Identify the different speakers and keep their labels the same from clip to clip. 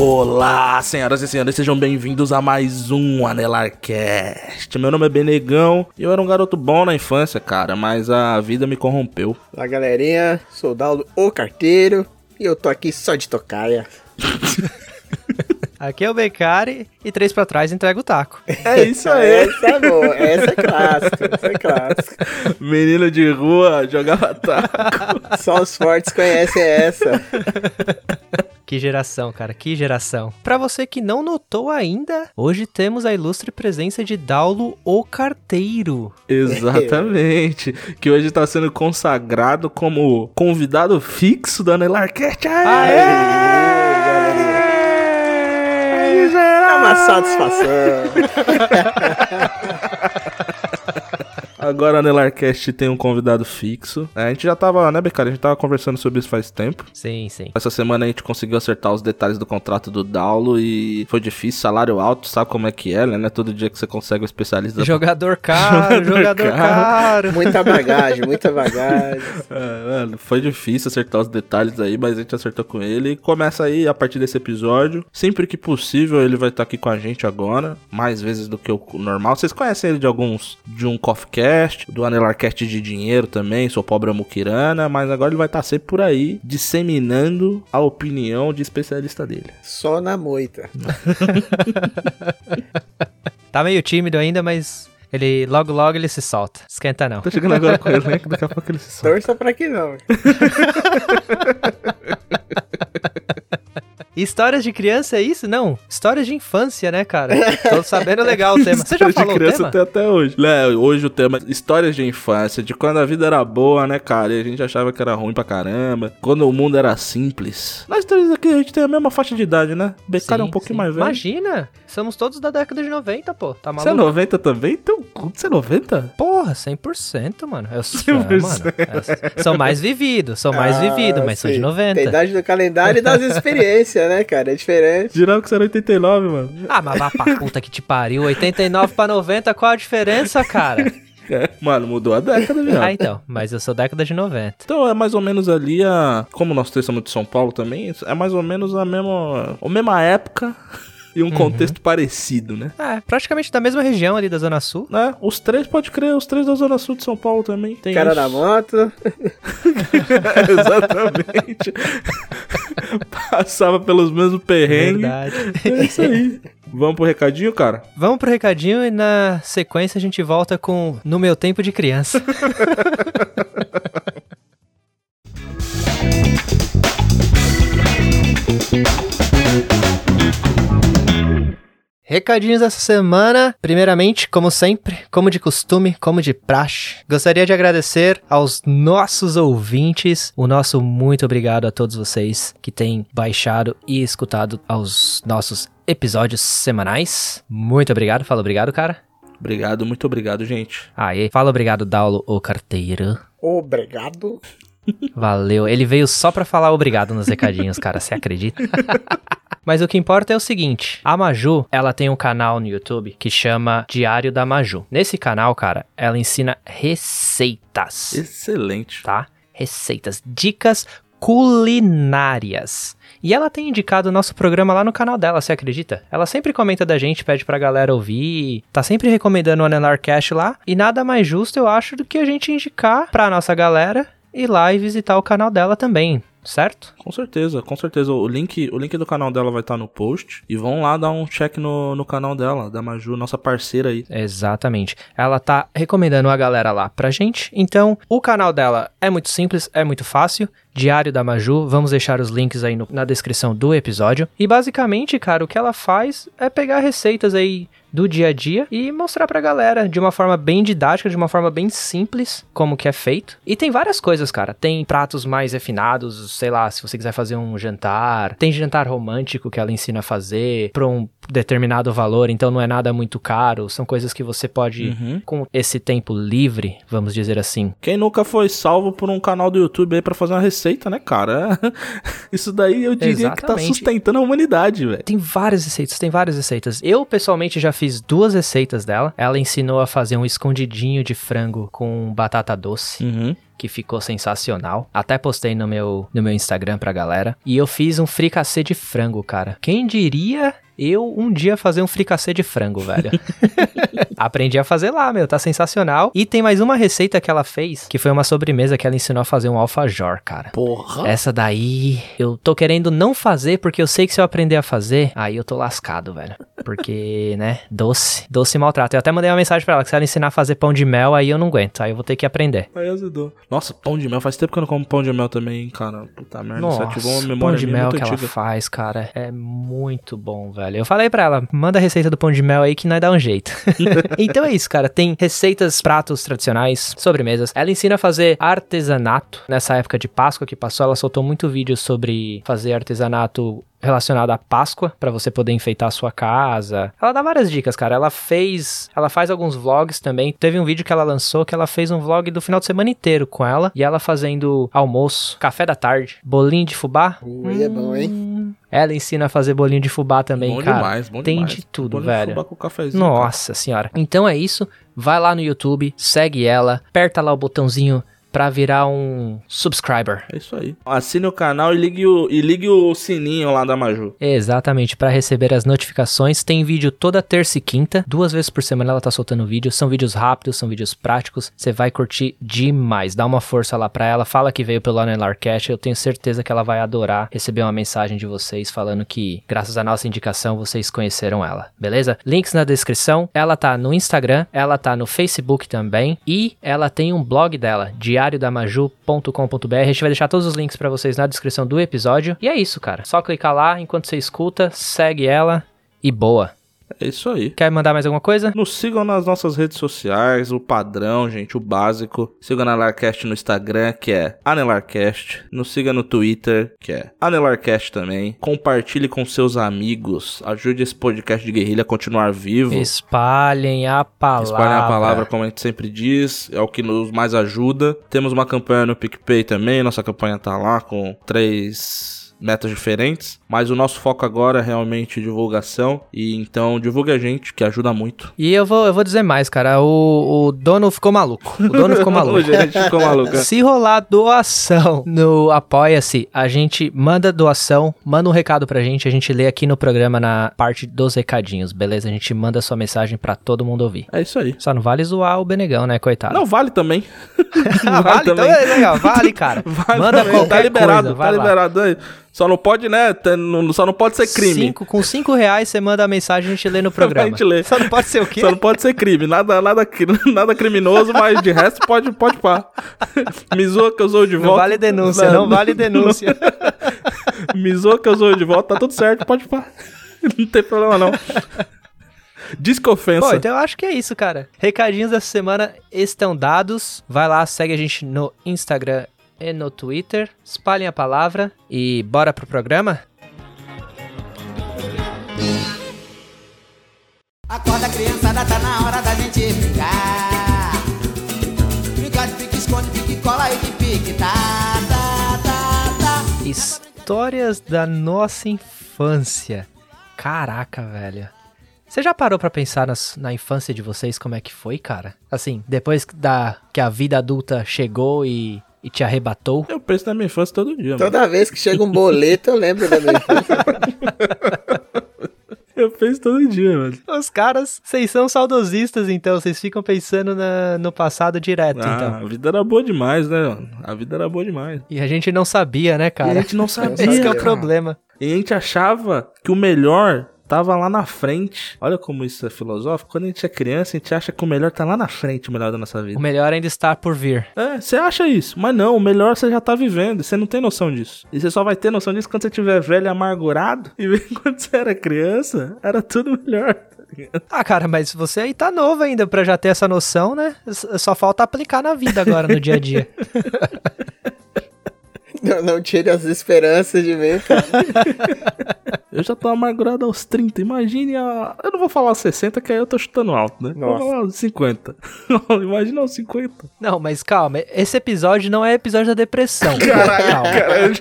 Speaker 1: Olá, senhoras e senhores, sejam bem-vindos a mais um Anelarcast. Meu nome é Benegão e eu era um garoto bom na infância, cara, mas a vida me corrompeu.
Speaker 2: Fala galerinha, sou o Daldo, o carteiro, e eu tô aqui só de tocaia.
Speaker 3: Aqui é o Becari e três pra trás entrega o taco.
Speaker 1: É isso
Speaker 2: Essa é boa, essa é clássica, essa é clássica.
Speaker 1: Menino de rua jogava taco.
Speaker 2: Só os fortes conhecem essa.
Speaker 3: Que geração, cara, que geração. Pra você que não notou ainda, hoje temos a ilustre presença de Daulo o Carteiro.
Speaker 1: Exatamente. Que hoje tá sendo consagrado como convidado fixo da Anelarcast.
Speaker 2: galerinha. É uma satisfação.
Speaker 1: Agora a Nelarcast tem um convidado fixo. É, a gente já tava, né, Becari? A gente tava conversando sobre isso faz tempo.
Speaker 3: Sim, sim.
Speaker 1: Essa semana a gente conseguiu acertar os detalhes do contrato do Daulo e foi difícil, salário alto, sabe como é que é, né? Todo dia que você consegue um especialista.
Speaker 3: Jogador caro,
Speaker 1: Jogador
Speaker 3: jogador
Speaker 1: caro.
Speaker 3: caro.
Speaker 2: Muita bagagem, muita bagagem.
Speaker 1: É, mano, foi difícil acertar os detalhes aí, mas a gente acertou com ele. E começa aí a partir desse episódio. Sempre que possível, ele vai estar aqui com a gente agora. Mais vezes do que o normal. Vocês conhecem ele de alguns. De um Coffee Cast, do Anelarcast de dinheiro também. Sou pobre Mukirana. Mas agora ele vai estar sempre por aí, disseminando a opinião de especialista dele.
Speaker 2: Só na moita.
Speaker 3: Tá meio tímido ainda, mas ele logo logo ele se solta. Esquenta não.
Speaker 1: Tô chegando agora com ele, né? Que daqui a pouco ele se solta.
Speaker 2: Torça pra que não.
Speaker 3: Histórias de criança é isso? Não. Histórias de infância, né, cara? Tô sabendo legal o tema. Você já
Speaker 1: Histórias
Speaker 3: falou
Speaker 1: de
Speaker 3: o
Speaker 1: criança
Speaker 3: tema?
Speaker 1: até, até hoje. É, hoje o tema é histórias de infância, de quando a vida era boa, né, cara? E a gente achava que era ruim pra caramba. Quando o mundo era simples. Nós três aqui, a gente tem a mesma faixa de idade, né? Becari é um
Speaker 3: Sim,
Speaker 1: pouquinho
Speaker 3: sim.
Speaker 1: mais velho.
Speaker 3: Imagina, somos todos da década de 90, pô. Tá
Speaker 1: Você é
Speaker 3: maluco?
Speaker 1: 90 também? Então, você é 90?
Speaker 3: Porra, 100%, mano. Eu sou,
Speaker 1: 100%.
Speaker 3: é, mano, eu sou mais vivido, sou mais
Speaker 2: Ah,
Speaker 3: vivido, mas sou de
Speaker 2: sim.
Speaker 3: 90.
Speaker 2: Tem idade do calendário e das experiências, né, cara? É diferente.
Speaker 1: Jurava que você era 89, mano.
Speaker 3: Ah, mas vá pra puta que te pariu. 89 pra 90, qual a diferença, cara?
Speaker 1: É, Mano, mudou a década, viado.
Speaker 3: ah, então. Mas eu sou década de 90.
Speaker 1: Então é mais ou menos ali a. Como nós três somos de São Paulo também, é mais ou menos a mesma. A mesma época e um contexto parecido, né?
Speaker 3: É, praticamente da mesma região ali da Zona Sul.
Speaker 1: né? Os três, pode crer, os três da Zona Sul de São Paulo também. Tem
Speaker 2: Cara
Speaker 1: isso.
Speaker 2: da moto.
Speaker 1: Exatamente. Passava pelos mesmos perrengues.
Speaker 3: Verdade.
Speaker 1: É isso aí. Vamos pro recadinho, cara?
Speaker 3: Vamos pro recadinho e na sequência a gente volta com No Meu Tempo de Criança. Recadinhos dessa semana. Primeiramente, como sempre, como de costume, como de praxe, gostaria de agradecer aos nossos ouvintes. O nosso muito obrigado a todos vocês que têm baixado e escutado aos nossos episódios semanais. Muito obrigado. Fala obrigado, cara.
Speaker 1: Obrigado, muito obrigado, gente.
Speaker 3: Aê. Fala obrigado, Daulo, o carteiro.
Speaker 2: Obrigado.
Speaker 3: Valeu. Ele veio só pra falar obrigado nos recadinhos, cara. Você acredita? Mas o que importa é o seguinte: a Maju, ela tem um canal no YouTube que chama Diário da Maju. Nesse canal, cara, ela ensina receitas,
Speaker 1: Excelente.
Speaker 3: tá? Receitas, dicas culinárias. E ela tem indicado o nosso programa lá no canal dela, você acredita? Ela sempre comenta da gente, pede pra galera ouvir, tá sempre recomendando o Anelarcast lá, e nada mais justo eu acho do que a gente indicar pra nossa galera ir lá e visitar o canal dela também. Certo?
Speaker 1: Com certeza, com certeza. O link, o link do canal dela vai estar no post. E vão lá dar um check no, no canal dela, da Maju, nossa parceira aí.
Speaker 3: Exatamente. Ela tá recomendando a galera lá pra gente. Então, o canal dela é muito simples, é muito fácil. Diário da Maju, vamos deixar os links aí no- na descrição do episódio. E basicamente, cara, o que ela faz é pegar receitas aí do dia a dia e mostrar pra galera de uma forma bem didática, de uma forma bem simples, como que é feito. E tem várias coisas, cara. Tem pratos mais refinados, sei lá, se você quiser fazer um jantar. Tem jantar romântico que ela ensina a fazer pra um determinado valor, então não é nada muito caro. São coisas que você pode,
Speaker 1: Uhum.
Speaker 3: com esse tempo livre, vamos dizer assim.
Speaker 1: Quem nunca foi salvo por um canal do YouTube aí pra fazer uma receita, né, cara? Isso daí eu diria que tá
Speaker 3: Exatamente.
Speaker 1: sustentando a humanidade, velho.
Speaker 3: Tem várias receitas, tem várias receitas. Eu, pessoalmente, já fiz duas receitas dela. Ela ensinou a fazer um escondidinho de frango com batata doce.
Speaker 1: Uhum.
Speaker 3: Que ficou sensacional. Até postei no meu, no meu Instagram pra galera. E eu fiz um fricassê de frango, cara. Quem diria eu um dia fazer um fricassê de frango, velho? Aprendi a fazer lá, meu, tá sensacional. E tem mais uma receita que ela fez, que foi uma sobremesa que ela ensinou a fazer um alfajor, cara.
Speaker 1: Porra.
Speaker 3: Essa daí eu tô querendo não fazer porque eu sei que se eu aprender a fazer, aí eu tô lascado, velho. Porque, né, doce, doce maltrato. Eu até mandei uma mensagem pra ela que se ela ensinar a fazer pão de mel, aí eu não aguento, aí eu vou ter que aprender.
Speaker 1: Aí azedou. Nossa, pão de mel. Faz tempo que eu não como pão de mel também, hein, cara. Puta merda. Isso
Speaker 3: Nossa,
Speaker 1: ativou uma
Speaker 3: pão
Speaker 1: memória
Speaker 3: de
Speaker 1: minha
Speaker 3: mel que ela
Speaker 1: antiga.
Speaker 3: faz, cara, é muito bom, velho. Eu falei pra ela, manda a receita do pão de mel aí que nós dá um jeito. então é isso, cara. Tem receitas, pratos tradicionais, sobremesas. Ela ensina a fazer artesanato. Nessa época de Páscoa que passou, ela soltou muito vídeo sobre fazer artesanato relacionado à Páscoa pra você poder enfeitar a sua casa. Ela dá várias dicas, cara. Ela fez, ela faz alguns vlogs também. Teve um vídeo que ela lançou que ela fez um vlog do final de semana inteiro com ela e ela fazendo almoço, café da tarde, bolinho de fubá.
Speaker 2: Ui, é bom, hein?
Speaker 3: Ela ensina a fazer bolinho de fubá também,
Speaker 1: bom
Speaker 3: cara.
Speaker 1: demais, bom
Speaker 3: Tem
Speaker 1: demais.
Speaker 3: de tudo,
Speaker 1: Bolinho de
Speaker 3: velho.
Speaker 1: fubá com cafezinho, cara.
Speaker 3: Nossa senhora. Então é isso. Vai lá no YouTube, segue ela, aperta lá o botãozinho pra virar um subscriber.
Speaker 1: É isso aí. Assine o canal e ligue o, e ligue o sininho lá da Maju.
Speaker 3: Exatamente, para receber as notificações. Tem vídeo toda terça e quinta, duas vezes por semana ela tá soltando vídeo. São vídeos rápidos, são vídeos práticos. Você vai curtir demais. Dá uma força lá pra ela, fala que veio pelo Anelarcast. Eu tenho certeza que ela vai adorar receber uma mensagem de vocês falando que, graças à nossa indicação, vocês conheceram ela. Beleza? Links na descrição. Ela tá no Instagram, ela tá no Facebook também e ela tem um blog dela, diariodamaju.com.br. A gente vai deixar todos os links pra vocês na descrição do episódio. E é isso, cara. Só clicar lá enquanto você escuta, segue ela e boa.
Speaker 1: É isso aí.
Speaker 3: Quer mandar mais alguma coisa?
Speaker 1: Nos sigam nas nossas redes sociais, o padrão, gente, o básico. Siga a Anelarcast no Instagram, que é Anelarcast. Nos siga no Twitter, que é Anelarcast também. Compartilhe com seus amigos. Ajude esse podcast de guerrilha a continuar vivo.
Speaker 3: Espalhem a palavra.
Speaker 1: Espalhem a palavra, como a gente sempre diz, é o que nos mais ajuda. Temos uma campanha no PicPay também, nossa campanha tá lá com três metas diferentes, mas o nosso foco agora é realmente divulgação, e então divulgue a gente, que ajuda muito.
Speaker 3: E eu vou, eu vou dizer mais, cara. O, o dono ficou maluco. O dono ficou maluco.
Speaker 1: O gerente ficou maluco.
Speaker 3: Se rolar doação no Apoia-se, a gente manda doação, manda um recado pra gente, a gente lê aqui no programa na parte dos recadinhos, beleza? A gente manda sua mensagem pra todo mundo ouvir.
Speaker 1: É isso aí.
Speaker 3: Só não vale zoar o Benegão, né, coitado?
Speaker 1: Não, vale também.
Speaker 3: Ah, vale, então é legal, vale, cara.
Speaker 1: Vale
Speaker 3: manda
Speaker 1: também,
Speaker 3: qualquer
Speaker 1: tá liberado,
Speaker 3: coisa,
Speaker 1: tá liberado aí. Só não pode, né? não- só não pode ser crime.
Speaker 3: Cinco, com cinco reais você manda a mensagem e a gente lê no programa.
Speaker 1: A gente lê.
Speaker 3: Só não pode ser o quê?
Speaker 1: Só não pode ser crime. Nada, nada, nada criminoso, mas de resto pode, pode pá. Me zoa que eu sou de
Speaker 3: Não
Speaker 1: volta.
Speaker 3: vale denúncia, não vale denúncia.
Speaker 1: Me zoa que eu sou de volta, tá tudo certo, pode pá. Não tem problema não. Diz que ofensa.
Speaker 3: Bom, então eu acho que é isso, cara. Recadinhos dessa semana estão dados. Vai lá, segue a gente no Instagram e no Twitter. Espalhem a palavra e bora pro programa?
Speaker 4: Acorda criançada, tá na hora da gente brincar. Brincar de pique, esconde, pique, cola e de pique, tá, tá, tá, tá.
Speaker 3: Histórias da nossa infância. Caraca, velho. Você já parou pra pensar nas- na infância de vocês como é que foi, cara? Assim, depois da que a vida adulta chegou e, e te arrebatou?
Speaker 1: Eu penso na minha infância todo dia, mano.
Speaker 2: Toda vez que chega um boleto, eu lembro da minha infância.
Speaker 1: Eu penso todo dia, mano.
Speaker 3: Os caras, vocês são saudosistas, então. Vocês ficam pensando na- no passado direto,
Speaker 1: Ah,
Speaker 3: então.
Speaker 1: a vida era boa demais, né, mano? A vida era boa demais.
Speaker 3: E a gente não sabia, né,
Speaker 1: E a
Speaker 3: cara?
Speaker 1: gente não sabia.
Speaker 3: Esse que é o
Speaker 1: cara.
Speaker 3: problema.
Speaker 1: E a gente achava que o melhor tava lá na frente. Olha como isso é filosófico. Quando a gente é criança, a gente acha que o melhor tá lá na frente, o melhor da nossa vida.
Speaker 3: O melhor ainda está por vir.
Speaker 1: É, você acha isso, mas não, o melhor você já tá vivendo, você não tem noção disso. E você só vai ter noção disso quando você tiver velho e amargurado. E bem quando você era criança, era tudo melhor. tá?
Speaker 3: Ah, cara, mas você aí tá novo ainda pra já ter essa noção, né? Só falta aplicar na vida agora, no dia a dia.
Speaker 2: Não, não tire as esperanças de mim, cara.
Speaker 1: Eu já tô amargurado aos 30, imagine a. Eu não vou falar aos 60, que aí eu tô chutando alto, né?
Speaker 2: Nossa.
Speaker 1: Vou falar aos 50. Imagina aos 50.
Speaker 3: Não, mas calma, esse episódio não é episódio da depressão. calma.
Speaker 1: Caralho,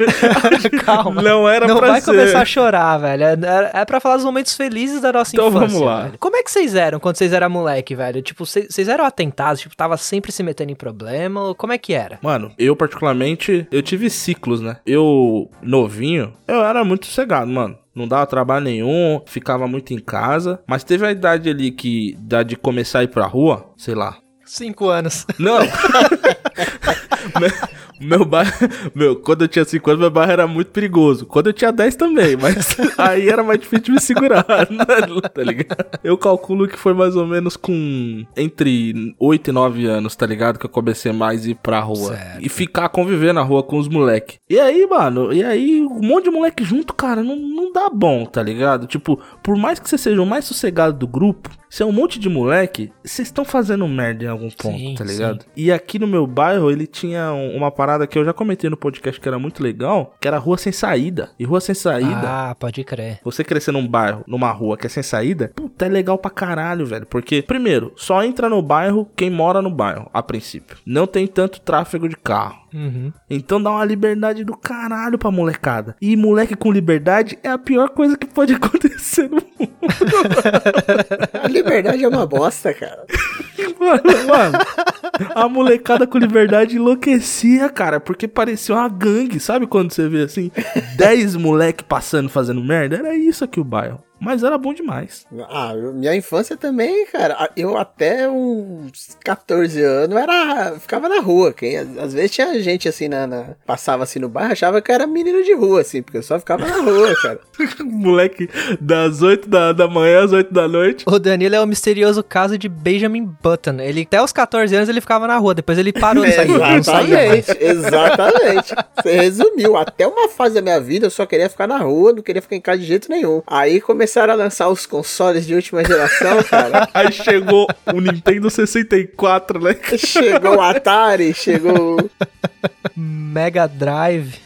Speaker 3: Calma.
Speaker 1: Não era
Speaker 3: não
Speaker 1: pra
Speaker 3: vai
Speaker 1: ser.
Speaker 3: começar a chorar, velho. É, é pra falar dos momentos felizes da nossa
Speaker 1: Então
Speaker 3: infância.
Speaker 1: vamos lá.
Speaker 3: velho. Como é que vocês eram quando vocês eram moleque, velho? Tipo, vocês vocês eram atentados? Tipo, tava sempre se metendo em problema? Ou Como é que era?
Speaker 1: Mano, eu particularmente, eu tive ciclos, né? Eu, novinho, eu era muito sossegado, mano. Não dava trabalho nenhum, ficava muito em casa. Mas teve a idade ali que, da de começar a ir pra rua, sei lá.
Speaker 3: Cinco anos.
Speaker 1: Não! meu, bairro, meu, quando eu tinha 5 anos, meu bairro era muito perigoso. Quando eu tinha 10 também, mas aí era mais difícil me segurar, né? tá ligado? Eu calculo que foi mais ou menos com entre 8 e 9 anos, tá ligado? Que eu comecei mais a ir pra rua.
Speaker 3: Certo.
Speaker 1: E ficar conviver na rua com os moleque. E aí, mano, e aí um monte de moleque junto, cara, não, não dá bom, tá ligado? Tipo, por mais que você seja o mais sossegado do grupo, se é um monte de moleque, vocês estão fazendo merda em algum ponto,
Speaker 3: Sim,
Speaker 1: tá
Speaker 3: sim.
Speaker 1: ligado? E aqui no meu bairro, ele tinha um- uma parada que eu já comentei no podcast que era muito legal, que era rua sem saída. E rua sem saída,
Speaker 3: Ah, pode crer.
Speaker 1: você crescer num bairro, numa rua que é sem saída, puta, é legal pra caralho, velho. Porque, primeiro, só entra no bairro quem mora no bairro, a princípio. Não tem tanto tráfego de carro.
Speaker 3: Uhum.
Speaker 1: Então dá uma liberdade do caralho pra molecada. E moleque com liberdade é a pior coisa que pode acontecer no mundo.
Speaker 2: A liberdade é uma bosta, cara.
Speaker 1: Mano, mano, a molecada com liberdade enlouquecia, cara, porque parecia uma gangue, sabe quando você vê assim, 10 moleque passando fazendo merda? Era isso aqui o bairro. Mas era bom demais.
Speaker 2: Ah, minha infância também, cara. Ah, Eu até uns 14 anos era. ficava na rua. Quem, às, vezes tinha gente assim na, na- Passava assim no bairro, achava que eu era menino de rua, assim, porque eu só ficava na rua, cara.
Speaker 1: moleque das 8 da, da manhã às 8 da noite.
Speaker 3: O Danilo é o misterioso caso de Benjamin Button. Ele, até os 14 anos, ele ficava na rua. Depois ele parou de sair.
Speaker 2: Exatamente, exatamente. Você resumiu. Até uma fase da minha vida eu só queria ficar na rua, não queria ficar em casa de jeito nenhum. Aí começaram a lançar os consoles de última geração, cara.
Speaker 1: Aí chegou o Nintendo 64, né?
Speaker 2: Chegou o Atari, chegou.
Speaker 3: Mega Drive.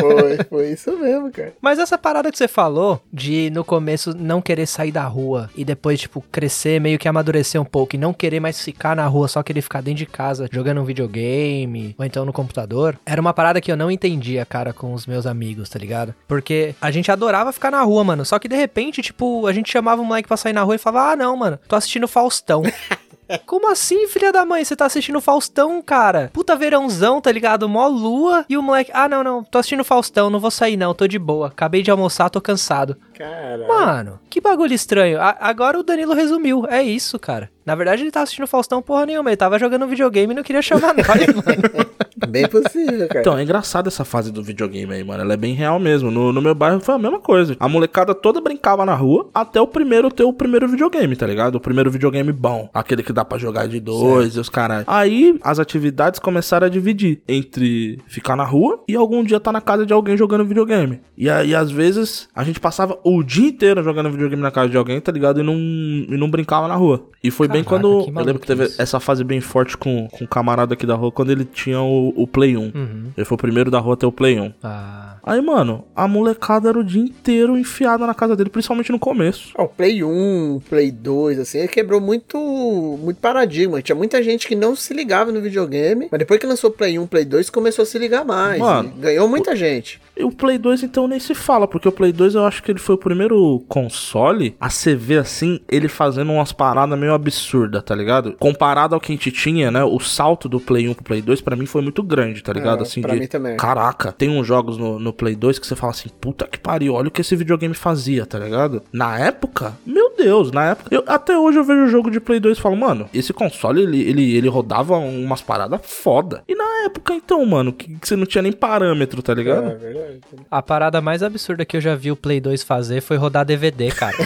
Speaker 2: Foi, foi isso mesmo, cara.
Speaker 3: Mas essa parada que você falou de no começo não querer sair da rua e depois, tipo, crescer, meio que amadurecer um pouco e não querer mais ficar na rua, só querer ficar dentro de casa jogando um videogame ou então no computador, era uma parada que eu não entendia, cara, com os meus amigos, tá ligado? Porque a gente adorava ficar na rua, mano. Só que de repente, tipo, a gente chamava o moleque pra sair na rua e falava: Ah, não, mano, tô assistindo Faustão. Como assim, filha da mãe? Você tá assistindo Faustão, cara? Puta verãozão, tá ligado? Mó lua. E o moleque, ah, não, não, tô assistindo Faustão, não vou sair não, tô de boa. Acabei de almoçar, tô cansado.
Speaker 2: Cara.
Speaker 3: Mano, que bagulho estranho. A- agora o Danilo resumiu. É isso, cara. Na verdade, ele tava assistindo Faustão porra nenhuma. Ele tava jogando videogame e não queria chamar nós, mano.
Speaker 2: Bem possível, cara.
Speaker 1: Então, é engraçado essa fase do videogame aí, mano. Ela é bem real mesmo. No, no meu bairro foi a mesma coisa. A molecada toda brincava na rua até o primeiro ter o primeiro videogame, tá ligado? O primeiro videogame bom. Aquele que dá pra jogar de dois e os caras. Aí as atividades começaram a dividir entre ficar na rua e algum dia tá na casa de alguém jogando videogame. E aí, às vezes, a gente passava o dia inteiro jogando videogame na casa de alguém, tá ligado? E não, e não brincava na rua. E foi bem
Speaker 3: Caraca,
Speaker 1: quando.
Speaker 3: que
Speaker 1: Eu lembro que teve
Speaker 3: maluquice.
Speaker 1: essa fase bem forte com, com um camarada aqui da rua, quando ele tinha o, o Play 1.
Speaker 3: Uhum.
Speaker 1: Ele foi o primeiro da rua a ter o Play 1.
Speaker 3: Ah.
Speaker 1: Aí, mano, a molecada era o dia inteiro enfiada na casa dele, principalmente no começo.
Speaker 2: Ó, o Play 1, Play 2, assim, ele quebrou muito, muito paradigma. Tinha muita gente que não se ligava no videogame, mas depois que lançou o Play 1, Play 2, começou a se ligar mais.
Speaker 1: Mano,
Speaker 2: ganhou muita gente.
Speaker 1: E o Play 2 então nem se fala, porque o Play 2 eu acho que ele foi o primeiro console a se ver assim, ele fazendo umas paradas meio absurdas, tá ligado? Comparado ao que a gente tinha, né? O salto do Play 1 pro Play 2 pra mim foi muito grande, tá ligado?
Speaker 2: É,
Speaker 1: assim,
Speaker 2: pra
Speaker 1: de-
Speaker 2: mim também.
Speaker 1: Caraca, tem uns jogos no, no Play 2 que você fala assim, puta que pariu, olha o que esse videogame fazia, tá ligado? Na época, meu Deus, na época. Eu, até hoje eu vejo o jogo de Play 2 e falo, mano, esse console ele, ele, ele rodava umas paradas foda. E na época, então, mano, que, que você não tinha nem parâmetro, tá ligado?
Speaker 2: É verdade.
Speaker 3: A parada mais absurda que eu já vi o Play 2 fazer foi rodar DVD, cara.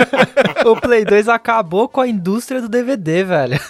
Speaker 3: o Play 2 acabou com a indústria do DVD, velho.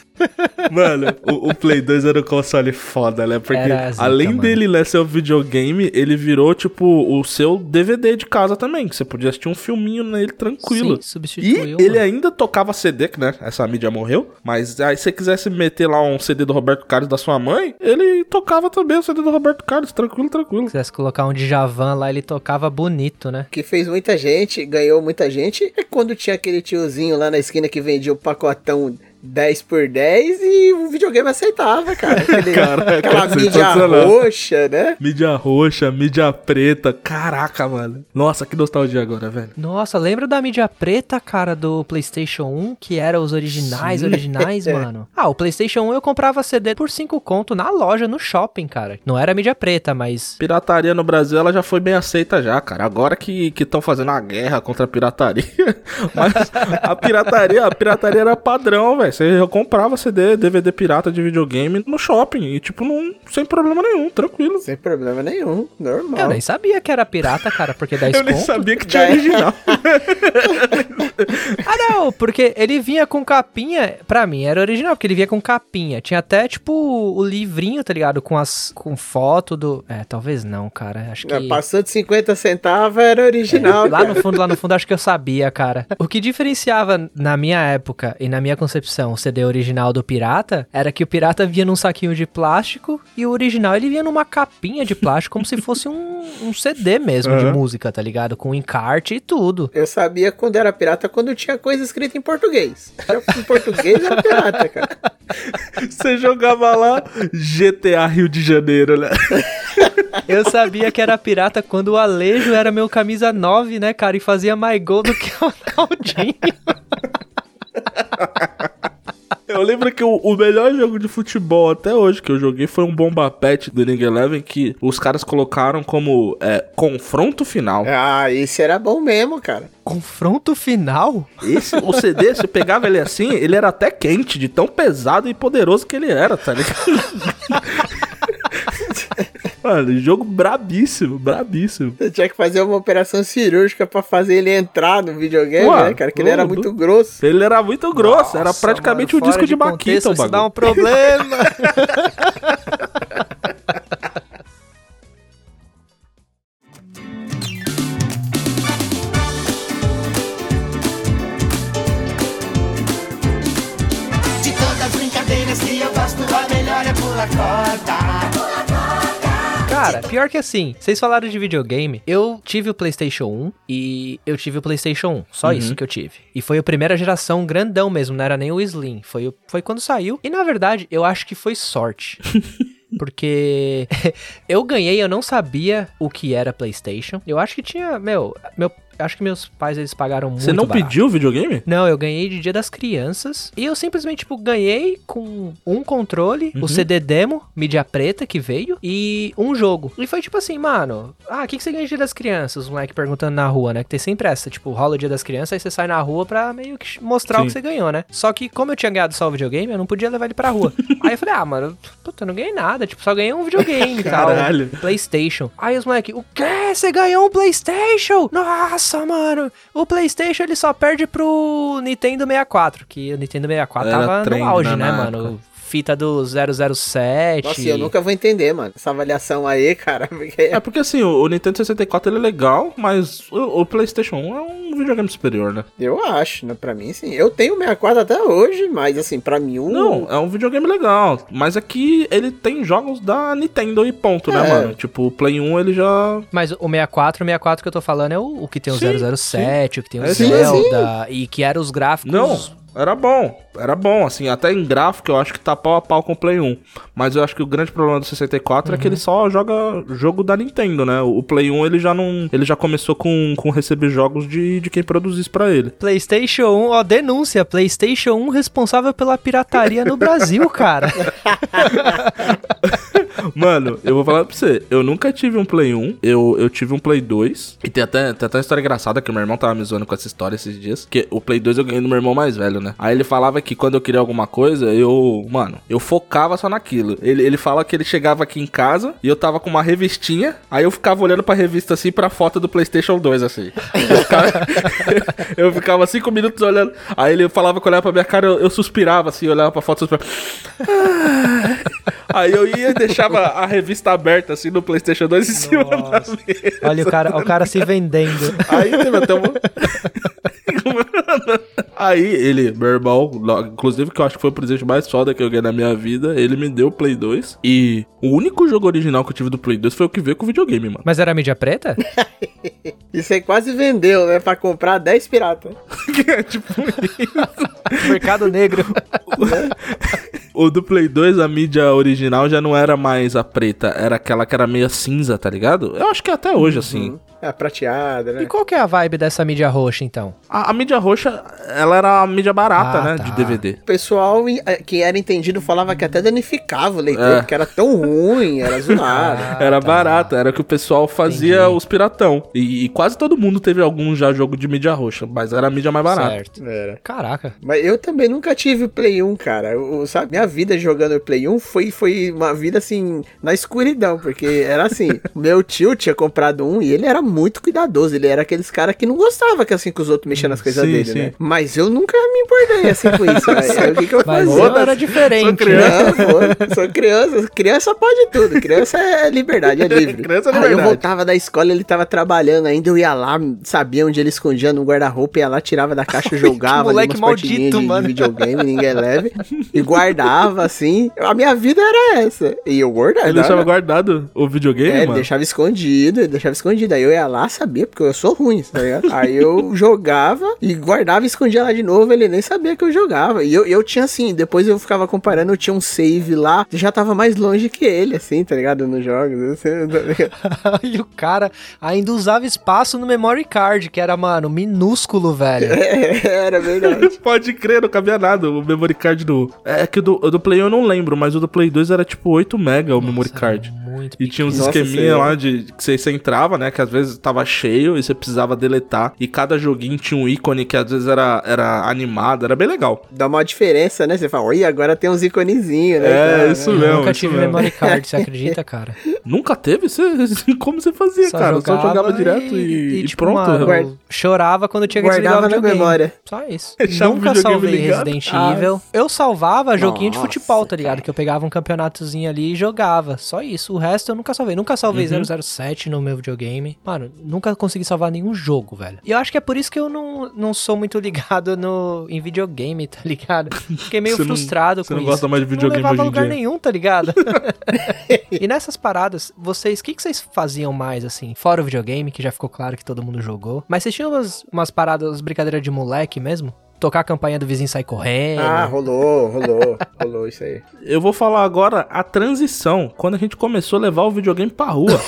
Speaker 1: Mano, o, o Play 2 era um console foda, né? Porque
Speaker 3: Era zica,
Speaker 1: além
Speaker 3: mano.
Speaker 1: dele né, ser um videogame, ele virou, tipo, o seu DVD de casa também. Que você podia assistir um filminho nele tranquilo.
Speaker 3: Sim, substituiu.
Speaker 1: E ele
Speaker 3: mano.
Speaker 1: ainda tocava CD, que né? Essa mídia morreu. Mas aí se você quisesse meter lá um CD do Roberto Carlos da sua mãe, ele tocava também o CD do Roberto Carlos, tranquilo, tranquilo.
Speaker 3: Se quisesse colocar um Djavan lá, ele tocava bonito, né?
Speaker 2: O que fez muita gente, ganhou muita gente, é quando tinha aquele tiozinho lá na esquina que vendia o pacotão 10 por 10 e o videogame aceitava, cara. Aquele,
Speaker 1: Caraca,
Speaker 2: aquela mídia roxa, né?
Speaker 1: Mídia roxa, mídia preta. Caraca, mano. Nossa, que nostalgia agora, velho.
Speaker 3: Nossa, lembra da mídia preta, cara, do PlayStation 1, que era os originais, originais, mano? Ah, o PlayStation 1 eu comprava CD por 5 conto na loja, no shopping, cara. Não era mídia preta, mas
Speaker 1: Pirataria no Brasil, ela já foi bem aceita já, cara. Agora que estão fazendo a guerra contra a pirataria. Mas a pirataria, a pirataria era padrão, velho. Você comprava CD, DVD pirata de videogame no shopping. E, tipo, não, sem problema nenhum, tranquilo.
Speaker 2: Sem problema nenhum, normal.
Speaker 3: eu nem sabia que era pirata, cara, porque 10
Speaker 1: Eu nem
Speaker 3: conto.
Speaker 1: sabia que tinha
Speaker 2: É.
Speaker 1: original.
Speaker 3: Ah, não, porque ele vinha com capinha, pra mim era original, porque ele vinha com capinha. Tinha até, tipo, o livrinho, tá ligado? Com as com foto do... É, talvez não, cara, acho que...
Speaker 2: Passou de 50 centavos, era original.
Speaker 3: Lá
Speaker 2: cara.
Speaker 3: no fundo, lá no fundo, acho que eu sabia, cara. O que diferenciava na minha época e na minha concepção o CD original do pirata era que o pirata vinha num saquinho de plástico e o original ele vinha numa capinha de plástico, como se fosse um, um CD mesmo de
Speaker 1: Aham.
Speaker 3: música, tá ligado? Com encarte e tudo.
Speaker 2: Eu sabia quando era pirata quando tinha coisa escrita em português. Em português era pirata, cara.
Speaker 1: Você jogava lá GTA Rio de Janeiro, né?
Speaker 3: Eu sabia que era pirata quando o Alejo era meu camisa 9, né, cara? E fazia mais gol do que o Ronaldinho.
Speaker 1: Eu lembro que o, o melhor jogo de futebol até hoje que eu joguei foi um Bomba Pet do Ring Eleven que os caras colocaram como é, confronto final.
Speaker 2: Ah, esse era bom mesmo, cara.
Speaker 3: Confronto final?
Speaker 1: Esse, o CD, você pegava ele assim, ele era até quente, de tão pesado e poderoso que ele era, tá ligado? Mano, jogo brabíssimo, brabíssimo.
Speaker 2: Você tinha que fazer uma operação cirúrgica pra fazer ele entrar no videogame,
Speaker 1: Ué,
Speaker 2: né, cara? Que ele era muito grosso.
Speaker 1: Ele era muito grosso, era
Speaker 3: Nossa,
Speaker 1: praticamente
Speaker 3: mano,
Speaker 1: um disco
Speaker 3: fora
Speaker 1: de,
Speaker 3: contexto,
Speaker 1: Maquita
Speaker 3: Isso dá um problema.
Speaker 4: De todas as brincadeiras que eu gosto, a melhor é pular corda.
Speaker 3: Cara, pior que assim, vocês falaram de videogame, eu tive o PlayStation 1 e eu tive o PlayStation 1, só
Speaker 1: Uhum.
Speaker 3: isso que eu tive. E foi a primeira geração grandão mesmo, não era nem o Slim, foi, o- foi quando saiu. E na verdade, eu acho que foi sorte. Porque eu ganhei, eu não sabia o que era PlayStation. Eu acho que tinha, meu, meu acho que meus pais eles pagaram muito
Speaker 1: Você não
Speaker 3: barato.
Speaker 1: pediu o videogame?
Speaker 3: Não, eu ganhei de Dia das Crianças. E eu simplesmente, tipo, ganhei com um controle,
Speaker 1: Uhum.
Speaker 3: o CD demo, mídia preta que veio, e um jogo. E foi tipo assim, mano, ah, o que, que você ganha de Dia das Crianças? Os moleques perguntando na rua, né? Que tem sempre essa, tipo, rola o Dia das Crianças, aí você sai na rua pra meio que mostrar o
Speaker 1: Sim.
Speaker 3: que você ganhou, né? Só que como eu tinha ganhado só o videogame, eu não podia levar ele pra rua. aí eu falei, ah, mano, puta, eu não ganhei nada, tipo, só ganhei um videogame e tal.
Speaker 1: Caralho.
Speaker 3: PlayStation. Aí os moleques, o quê? Você ganhou um PlayStation? Nossa, mano. O PlayStation ele só perde pro Nintendo 64, que o Nintendo 64
Speaker 1: Era
Speaker 3: tava no auge,
Speaker 1: né,
Speaker 3: mano? Fita do 007.
Speaker 2: Nossa, eu nunca vou entender, mano. Essa avaliação aí, cara. porque-
Speaker 1: É porque assim, o, o Nintendo 64 ele é legal, mas o, o PlayStation 1 é um videogame superior, né?
Speaker 2: Eu acho, né? Pra mim, sim. Eu tenho o 64 até hoje, mas assim, pra mim o.
Speaker 1: Não, é um videogame legal. Mas aqui ele tem jogos da Nintendo e ponto, né,
Speaker 2: É.
Speaker 1: mano? Tipo, o Play 1 ele já.
Speaker 3: Mas o 64, o 64 que eu tô falando é o, o que tem o
Speaker 1: Sim,
Speaker 3: 007, o que tem o
Speaker 1: É,
Speaker 2: sim,
Speaker 3: Zelda, e que era os gráficos...
Speaker 1: Não, era bom. era bom, assim, até em gráfico eu acho que tá pau a pau com o Play 1. Mas eu acho que o grande problema do 64 é que ele só joga jogo da Nintendo, né? O Play 1 ele já não. Ele já começou com, com receber jogos de, de quem produzisse pra ele.
Speaker 3: PlayStation 1, ó, denúncia. PlayStation 1 responsável pela pirataria no Brasil, cara.
Speaker 1: Mano, eu vou falar pra você, eu nunca tive um Play 1, eu, eu tive um Play 2. E tem até, tem até uma história engraçada que meu irmão tava me zoando com essa história esses dias. Que o Play 2 eu ganhei do meu irmão mais velho, né? Aí ele falava que quando eu queria alguma coisa, eu, mano, eu focava só naquilo. Ele, ele fala que ele chegava aqui em casa e eu tava com uma revistinha, aí eu ficava olhando pra revista assim pra foto do PlayStation 2, assim. Eu ficava, eu ficava cinco minutos olhando. Aí ele falava que olhava pra minha cara, eu, eu suspirava assim, olhava pra foto, suspirava. Aí eu ia e deixava a revista aberta assim no PlayStation 2 em cima da
Speaker 3: Nossa.
Speaker 1: mesa.
Speaker 3: Olha o cara, o cara se vendendo.
Speaker 1: Aí teve até uma. Aí ele, meu irmão, inclusive que eu acho que foi o presente mais foda que eu ganhei na minha vida, ele me deu o Play 2. E o único jogo original que eu tive do Play 2 foi o que veio com o videogame, mano.
Speaker 3: Mas era mídia preta?
Speaker 2: Isso aí quase vendeu, né? Pra comprar 10 piratas.
Speaker 1: tipo,
Speaker 3: Mercado Negro.
Speaker 1: o do Play 2, a mídia original já não era mais a preta, era aquela que era meio cinza, tá ligado? Eu acho que é até hoje, assim.
Speaker 2: É, prateada,
Speaker 3: E
Speaker 2: né?
Speaker 3: qual que é a vibe dessa mídia roxa, então?
Speaker 1: A, a mídia roxa, ela era a mídia barata,
Speaker 3: Ah,
Speaker 1: né?
Speaker 3: tá.
Speaker 1: De DVD.
Speaker 2: O pessoal eh, que era entendido falava que até danificava o leitor,
Speaker 1: É.
Speaker 2: porque era tão ruim, era zoado.
Speaker 1: Era
Speaker 3: tá.
Speaker 1: barata, era que o pessoal fazia
Speaker 3: Entendi.
Speaker 1: os piratão. E, e quase todo mundo teve algum já jogo de mídia roxa, mas era a mídia mais barata.
Speaker 3: Certo.
Speaker 2: Era.
Speaker 3: Caraca.
Speaker 2: Mas eu também nunca tive Play 1, cara. Eu, sabe, minha vida jogando Play 1 foi, foi uma vida assim, na escuridão, porque era assim, meu tio tinha comprado um e ele era muito cuidadoso. Ele era aqueles cara que não gostava que assim que os outros mexiam nas coisas
Speaker 1: Sim,
Speaker 2: dele,
Speaker 1: sim.
Speaker 2: né? Mas eu nunca me importei assim com isso. Aí, o que, que eu
Speaker 3: Mas
Speaker 2: fazia?
Speaker 3: eu era diferente, né?
Speaker 2: Não, pô, sou criança. Criança pode tudo. Criança é liberdade, é livre.
Speaker 1: Criança é
Speaker 2: Aí eu
Speaker 1: liberdade.
Speaker 2: voltava da escola, ele tava trabalhando ainda, eu ia lá, sabia onde ele escondia no guarda-roupa, ia lá, tirava da caixa, jogava ali
Speaker 3: moleque
Speaker 2: umas
Speaker 3: maldito,
Speaker 2: de, de
Speaker 3: mano.
Speaker 2: videogame, ninguém leve, e guardava assim. A minha vida era essa. E eu guardava.
Speaker 1: Ele deixava guardado o videogame,
Speaker 2: É, ele
Speaker 1: mano?
Speaker 2: deixava escondido, ele deixava escondido. Aí eu ia lá, sabia, porque eu sou ruim, tá ligado? Aí eu jogava e guardava e escondia lá de novo, ele nem sabia que eu jogava. E eu, eu tinha assim, depois eu ficava comparando, eu tinha um save lá, já tava mais longe que ele, assim, tá ligado? Nos jogos. assim, tá ligado?
Speaker 3: e o cara ainda usava espaço no memory card, que era, mano, minúsculo, velho.
Speaker 2: É, era verdade.
Speaker 1: Pode crer, não cabia nada. O memory card do. É que o do, o do Play 1 eu não lembro, mas o do Play 2 era tipo 8 mega o memory card.
Speaker 3: Muito
Speaker 1: E tinha uns
Speaker 2: Nossa
Speaker 1: esqueminha lá de que você, você entrava, né? Que às vezes tava cheio e você precisava deletar. E cada joguinho tinha um ícone que às vezes era, era animado, era bem legal.
Speaker 2: Dá uma diferença, né? Você fala, oi, agora tem uns iconezinhos, né?
Speaker 1: É,
Speaker 2: cara?
Speaker 1: isso
Speaker 3: Eu
Speaker 1: mesmo.
Speaker 3: nunca
Speaker 1: isso
Speaker 3: tive
Speaker 1: mesmo.
Speaker 3: memory card, você acredita, cara?
Speaker 1: Nunca teve? Você, como você fazia, cara? Só jogava direto e, e
Speaker 3: tipo,
Speaker 1: pronto.
Speaker 2: Guarda-
Speaker 3: eu chorava quando tinha que desligar o
Speaker 2: Guardava na
Speaker 3: videogame.
Speaker 2: memória.
Speaker 3: Só isso.
Speaker 1: Deixava o
Speaker 3: Nunca salvei
Speaker 1: ligado.
Speaker 3: Resident
Speaker 2: Ah.
Speaker 3: Evil. Eu salvava joguinho de
Speaker 2: Nossa,
Speaker 3: futebol, tá ligado?
Speaker 2: cara.
Speaker 3: Que eu pegava um campeonatozinho ali e jogava. Só isso. O resto eu nunca salvei. Nunca salvei
Speaker 1: Uhum.
Speaker 3: 007 no meu videogame. Mano, nunca consegui salvar nenhum jogo, velho. E eu acho que é por isso que eu não, não sou muito ligado no, em videogame, tá ligado? Fiquei meio
Speaker 1: Você não-
Speaker 3: frustrado
Speaker 1: você
Speaker 3: com
Speaker 1: não
Speaker 3: isso.
Speaker 1: gosta mais de videogame
Speaker 3: Não levava
Speaker 1: hoje em
Speaker 3: lugar
Speaker 1: dia.
Speaker 3: nenhum, tá ligado? e nessas paradas, vocês, o que, que vocês faziam mais, assim? Fora o videogame, que já ficou claro que todo mundo jogou. Mas vocês tinham umas, umas paradas, brincadeiras de moleque mesmo? Tocar a campanha do vizinho sair correndo.
Speaker 2: Ah, rolou, rolou, rolou isso aí.
Speaker 1: Eu vou falar agora a transição, quando a gente começou a levar o videogame pra rua.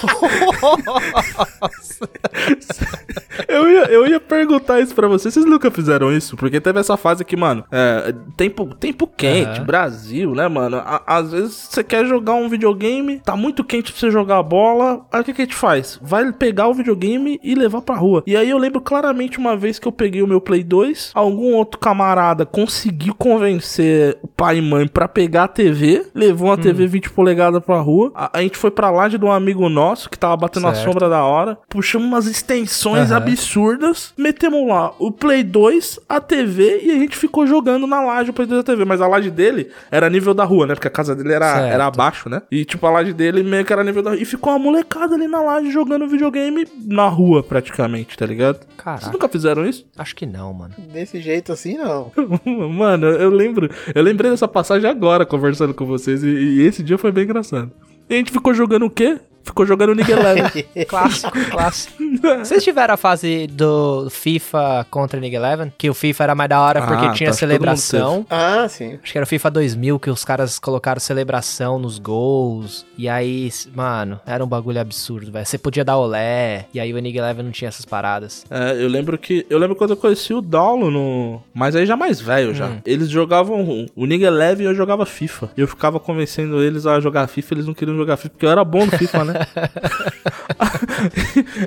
Speaker 1: eu, ia, eu ia perguntar isso pra vocês, vocês nunca fizeram isso? Porque teve essa fase que, mano, é, tempo, tempo quente,
Speaker 3: Aham.
Speaker 1: Brasil, né, mano? A- às vezes você quer jogar um videogame, tá muito quente pra você jogar a bola, aí o que, que a gente faz? Vai pegar o videogame e levar pra rua. E aí eu lembro claramente uma vez que eu peguei o meu Play 2, algum outro camarada conseguiu convencer pai e mãe pra pegar a TV, levou uma TV 20 polegadas pra rua. A, a gente foi pra laje de um amigo nosso que tava batendo a
Speaker 3: Certo.
Speaker 1: sombra da hora, puxamos umas extensões
Speaker 3: Aham.
Speaker 1: absurdas, metemos lá o Play 2, a TV e a gente ficou jogando na laje o Play 2 da TV. Mas a laje dele era nível da rua, né? Porque a casa dele era,
Speaker 3: Certo.
Speaker 1: era abaixo, né? E tipo, a laje dele meio que era nível da rua. E ficou uma molecada ali na laje jogando videogame na rua, praticamente, tá ligado? Vocês
Speaker 3: Caraca,
Speaker 1: nunca fizeram isso?
Speaker 3: acho que não, mano.
Speaker 2: Desse jeito assim, não.
Speaker 1: Mano, eu lembro. Eu lembrei dessa passagem agora conversando com vocês. E, e esse dia foi bem engraçado. E a gente ficou jogando o quê? Ficou jogando League Eleven.
Speaker 3: Clássico, clássico. Vocês tiveram a fase do FIFA contra League Eleven? Que o FIFA era mais da hora porque
Speaker 1: Ah,
Speaker 3: tinha
Speaker 1: tá,
Speaker 3: celebração.
Speaker 2: Ah, sim.
Speaker 3: Acho que era o FIFA 2000 que os caras colocaram celebração nos gols. E aí, mano, era um bagulho absurdo, velho. Você podia dar olé. E aí o League Eleven não tinha essas paradas.
Speaker 1: É, eu lembro que. Eu lembro quando eu conheci o Daulo no. Mas aí já mais velho já.
Speaker 3: Hum.
Speaker 1: Eles jogavam o Nigga Leve e eu jogava FIFA. E eu ficava convencendo eles a jogar FIFA, eles não queriam jogar FIFA, porque eu era bom no FIFA, né?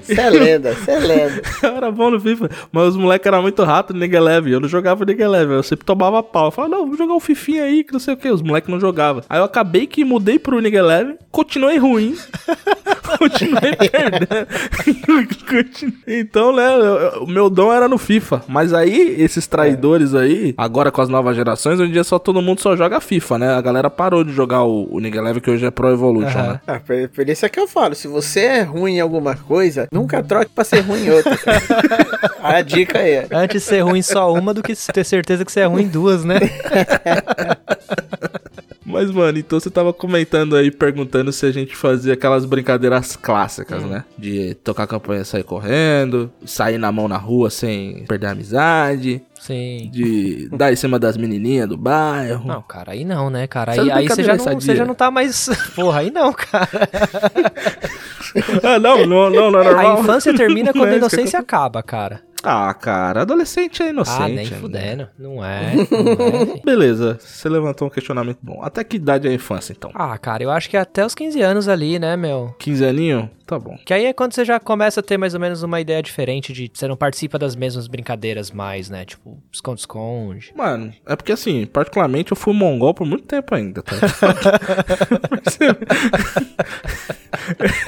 Speaker 2: Você é lenda, você é lenda.
Speaker 1: eu era bom no FIFA. Mas os moleques eram muito rato no Nigga Leve. Eu não jogava Nigga Leve. Eu sempre tomava pau. Eu falava, não, vou jogar um Fifinha aí, que não sei o que. Os moleques não jogavam. Aí eu acabei que mudei pro Nigga Leve, continuei ruim. continuei perdendo. Então, né, o meu dom era no FIFA. Mas aí, esses traidores aí, agora com as novas gerações, hoje em dia só todo mundo só joga FIFA, né? A galera parou de jogar o, o Nigga Leve, que hoje é Pro Evolution,
Speaker 3: Aham.
Speaker 1: né?
Speaker 2: Ah, por, isso é que eu falo, se você é ruim em alguma coisa, nunca troque pra ser ruim em outra. A dica é.
Speaker 3: Antes ser ruim só uma do que ter certeza que você é ruim em duas, né?
Speaker 1: Mas, mano, então você tava comentando aí, perguntando se a gente fazia aquelas brincadeiras clássicas, né? De tocar campanha e sair correndo, sair na mão na rua sem perder a amizade,
Speaker 3: Sim.
Speaker 1: de dar em cima das menininhas do bairro.
Speaker 3: Não, cara, aí não, né, cara? Aí, aí você, já não, você já não tá mais. Porra, aí não, cara.
Speaker 1: Ah, não, não, não, não é
Speaker 3: A infância termina
Speaker 1: Não
Speaker 3: quando
Speaker 1: é
Speaker 3: a
Speaker 1: que
Speaker 3: inocência acaba, cara.
Speaker 1: Ah, cara, adolescente é inocente.
Speaker 3: ah, nem
Speaker 1: ainda.
Speaker 3: fudendo. Não é. Não é.
Speaker 1: Beleza, você levantou um questionamento bom. Até que idade é a infância, então?
Speaker 3: Ah, cara, eu acho que até os 15 anos ali, né, meu?
Speaker 1: 15 aninho? Tá bom.
Speaker 3: Que aí é quando você já começa a ter mais ou menos uma ideia diferente de você não participa das mesmas brincadeiras mais, né? Tipo, esconde-esconde.
Speaker 1: Mano, é porque assim, particularmente eu fui mongol por muito tempo ainda, tá?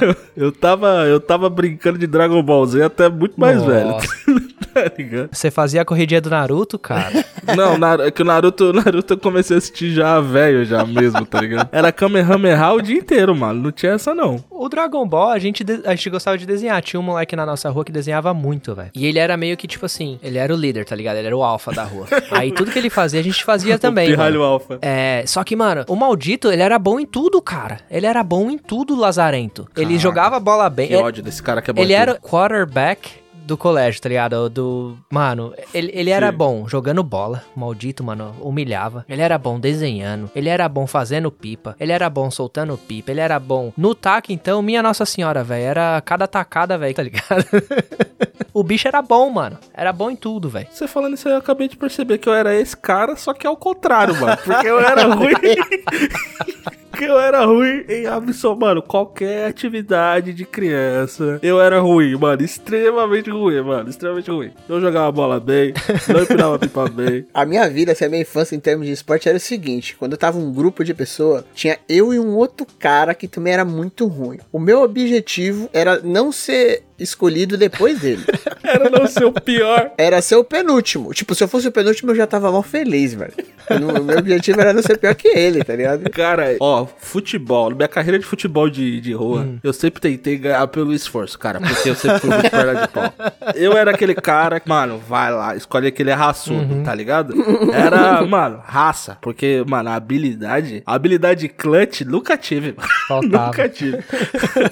Speaker 1: eu, eu tava, eu tava brincando de Dragon Ball Z até muito mais
Speaker 3: Nossa.
Speaker 1: velho. tá ligado?
Speaker 3: Você fazia a corridinha do Naruto, cara?
Speaker 1: Não, é que o Naruto, Naruto eu comecei a assistir já velho já mesmo, tá ligado? Era Kamehameha o dia inteiro, mano. Não tinha essa não.
Speaker 3: O Dragon Ball, a gente, a gente gostava de desenhar. Tinha um moleque na nossa rua que desenhava muito, velho. E ele era meio que, tipo assim, ele era o líder, tá ligado? Ele era o alfa da rua. Aí tudo que ele fazia, a gente fazia também.
Speaker 1: o Pirralho
Speaker 3: mano.
Speaker 1: Alpha.
Speaker 3: É, só que, mano, o maldito, ele era bom em tudo, cara. Ele era bom em tudo, Lazarento. Ele
Speaker 1: Caraca,
Speaker 3: jogava bola bem.
Speaker 1: Que
Speaker 3: Ele-
Speaker 1: ódio desse cara que é bom
Speaker 3: Ele era quarterback do colégio, tá ligado? Do. Mano, ele, ele era
Speaker 1: Sim.
Speaker 3: bom jogando bola. Maldito, mano. Humilhava. Ele era bom desenhando. Ele era bom fazendo pipa. Ele era bom soltando pipa. Ele era bom no taque, então, minha Nossa Senhora, velho. Era cada tacada, velho, tá ligado? o bicho era bom, mano. Era bom em tudo, velho.
Speaker 1: Você falando isso aí, eu acabei de perceber que eu era esse cara, só que ao contrário, mano. Porque eu era ruim. que eu era ruim em absoluto, mano, qualquer atividade de criança. Eu era ruim, mano. Extremamente ruim, mano. Extremamente ruim. Não jogava bola bem, não empinava pipa bem.
Speaker 2: A minha vida, assim, a minha infância em termos de esporte era o seguinte: quando eu tava um grupo de pessoas, tinha eu e um outro cara que também era muito ruim. O meu objetivo era não ser escolhido depois dele.
Speaker 1: Era não ser o pior.
Speaker 2: Era ser o penúltimo. Tipo, se eu fosse o penúltimo, eu já tava mal feliz, velho. O meu objetivo era não ser pior que ele, tá ligado?
Speaker 1: Cara, ó, futebol, minha carreira de futebol de, de rua, eu sempre tentei ganhar pelo esforço, cara, porque eu sempre fui muito perna de pau. Eu era aquele cara, que, mano, vai lá, escolhe aquele é raçudo, tá ligado? Era, mano, raça, porque, mano, a habilidade, a habilidade clutch nunca tive, mano.
Speaker 3: Faltava.
Speaker 1: nunca tive.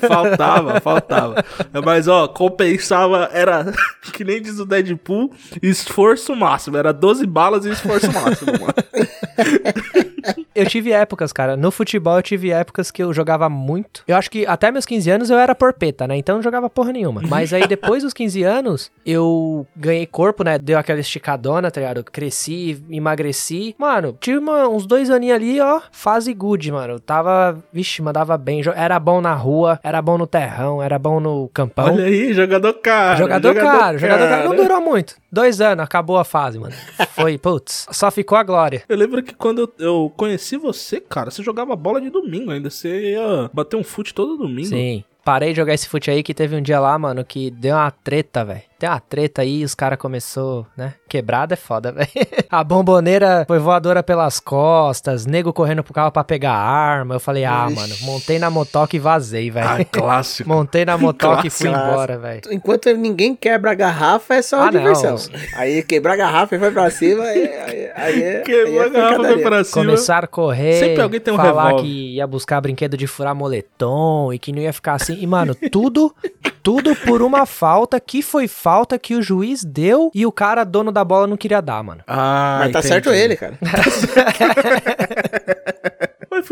Speaker 1: faltava, faltava. Mas, ó, compensava, era, que nem diz o Deadpool, esforço máximo, era 12 balas e esforço máximo, mano.
Speaker 3: Eu tive épocas, cara. No futebol eu tive épocas que eu jogava muito. Eu acho que até meus 15 anos eu era porpeta, né? Então eu não jogava porra nenhuma. Mas aí depois dos 15 anos, eu ganhei corpo, né? Deu aquela esticadona, tá ligado? Cresci, emagreci. Mano, tive uma- uns dois aninhos ali, ó. Fase good, mano. Eu tava, vixe, mandava bem. Era bom na rua, era bom no terrão, era bom no campão.
Speaker 1: Olha aí, jogador caro.
Speaker 3: Jogador, caro, jogador caro. Não durou muito. Dois anos, acabou a fase, mano. Foi, putz, só ficou a glória.
Speaker 1: Eu lembro que quando eu, eu conheci você, cara, você jogava bola de domingo ainda. Você ia bater um fute todo domingo.
Speaker 3: Sim. Parei de jogar esse fute aí que teve um dia lá, mano, que deu uma treta, velho. Tem uma treta aí, os caras começou, né? Quebrada é foda, velho. A bomboneira foi voadora pelas costas, nego correndo pro carro pra pegar arma. Eu falei, ah,
Speaker 2: Vixe.
Speaker 3: mano, montei na motoca e vazei,
Speaker 1: Ah,
Speaker 3: velho.
Speaker 1: clássico.
Speaker 3: Montei na motoca e fui embora, velho.
Speaker 2: Enquanto ninguém quebra a garrafa, é só
Speaker 3: Ah, não.
Speaker 2: diversão. Aí quebrar a garrafa e foi pra cima, aí, aí, aí é.
Speaker 1: Quebrou
Speaker 2: aí
Speaker 1: a
Speaker 2: é
Speaker 1: garrafa, foi
Speaker 2: pancadaria.
Speaker 1: pra cima.
Speaker 3: Começaram a correr,
Speaker 1: Sempre alguém tem um
Speaker 3: falar que ia buscar brinquedo de furar moletom e que não ia ficar assim. E, mano, tudo, Tudo por uma falta que foi falta que o juiz deu e o cara, dono da bola, não queria dar, mano.
Speaker 1: Ah,
Speaker 2: Mas tá
Speaker 1: entendi.
Speaker 2: certo ele, cara.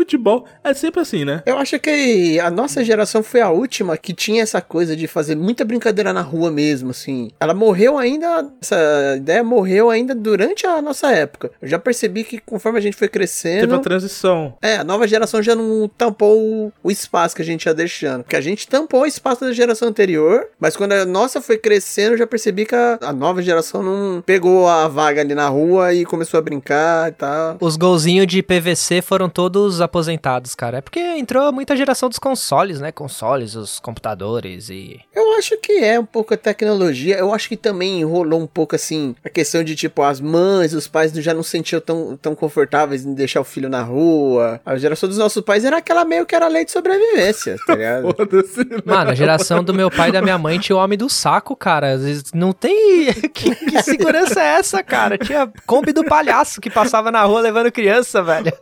Speaker 1: Futebol é sempre assim, né?
Speaker 2: Eu acho que a nossa geração foi a última que tinha essa coisa de fazer muita brincadeira na rua mesmo, assim. Ela morreu ainda, essa ideia morreu ainda durante a nossa época. Eu já percebi que conforme a gente foi
Speaker 1: Teve
Speaker 2: crescendo,
Speaker 1: a transição.
Speaker 2: é, a nova geração já não tampou o, o espaço que a gente ia deixando. Porque a gente tampou o espaço da geração anterior, mas quando a nossa foi crescendo, eu já percebi que a, a nova geração não pegou a vaga ali na rua e começou a brincar e tal.
Speaker 3: Os golzinhos de PVC foram todos aposentados, cara. É porque entrou muita geração dos consoles, né? Consoles, os computadores e.
Speaker 2: Eu acho que é um pouco a tecnologia. Eu acho que também rolou um pouco assim a questão de tipo as mães, os pais já não se sentiam tão, tão confortáveis em deixar o filho na rua. A geração dos nossos pais era aquela meio que era lei de sobrevivência, tá ligado?
Speaker 1: Foda-se, né?
Speaker 3: Mano, a geração do meu pai e da minha mãe tinha o homem do saco, cara. Às vezes Não tem. Que, que segurança é essa, cara? Tinha Kombi do palhaço que passava na rua levando criança, velho.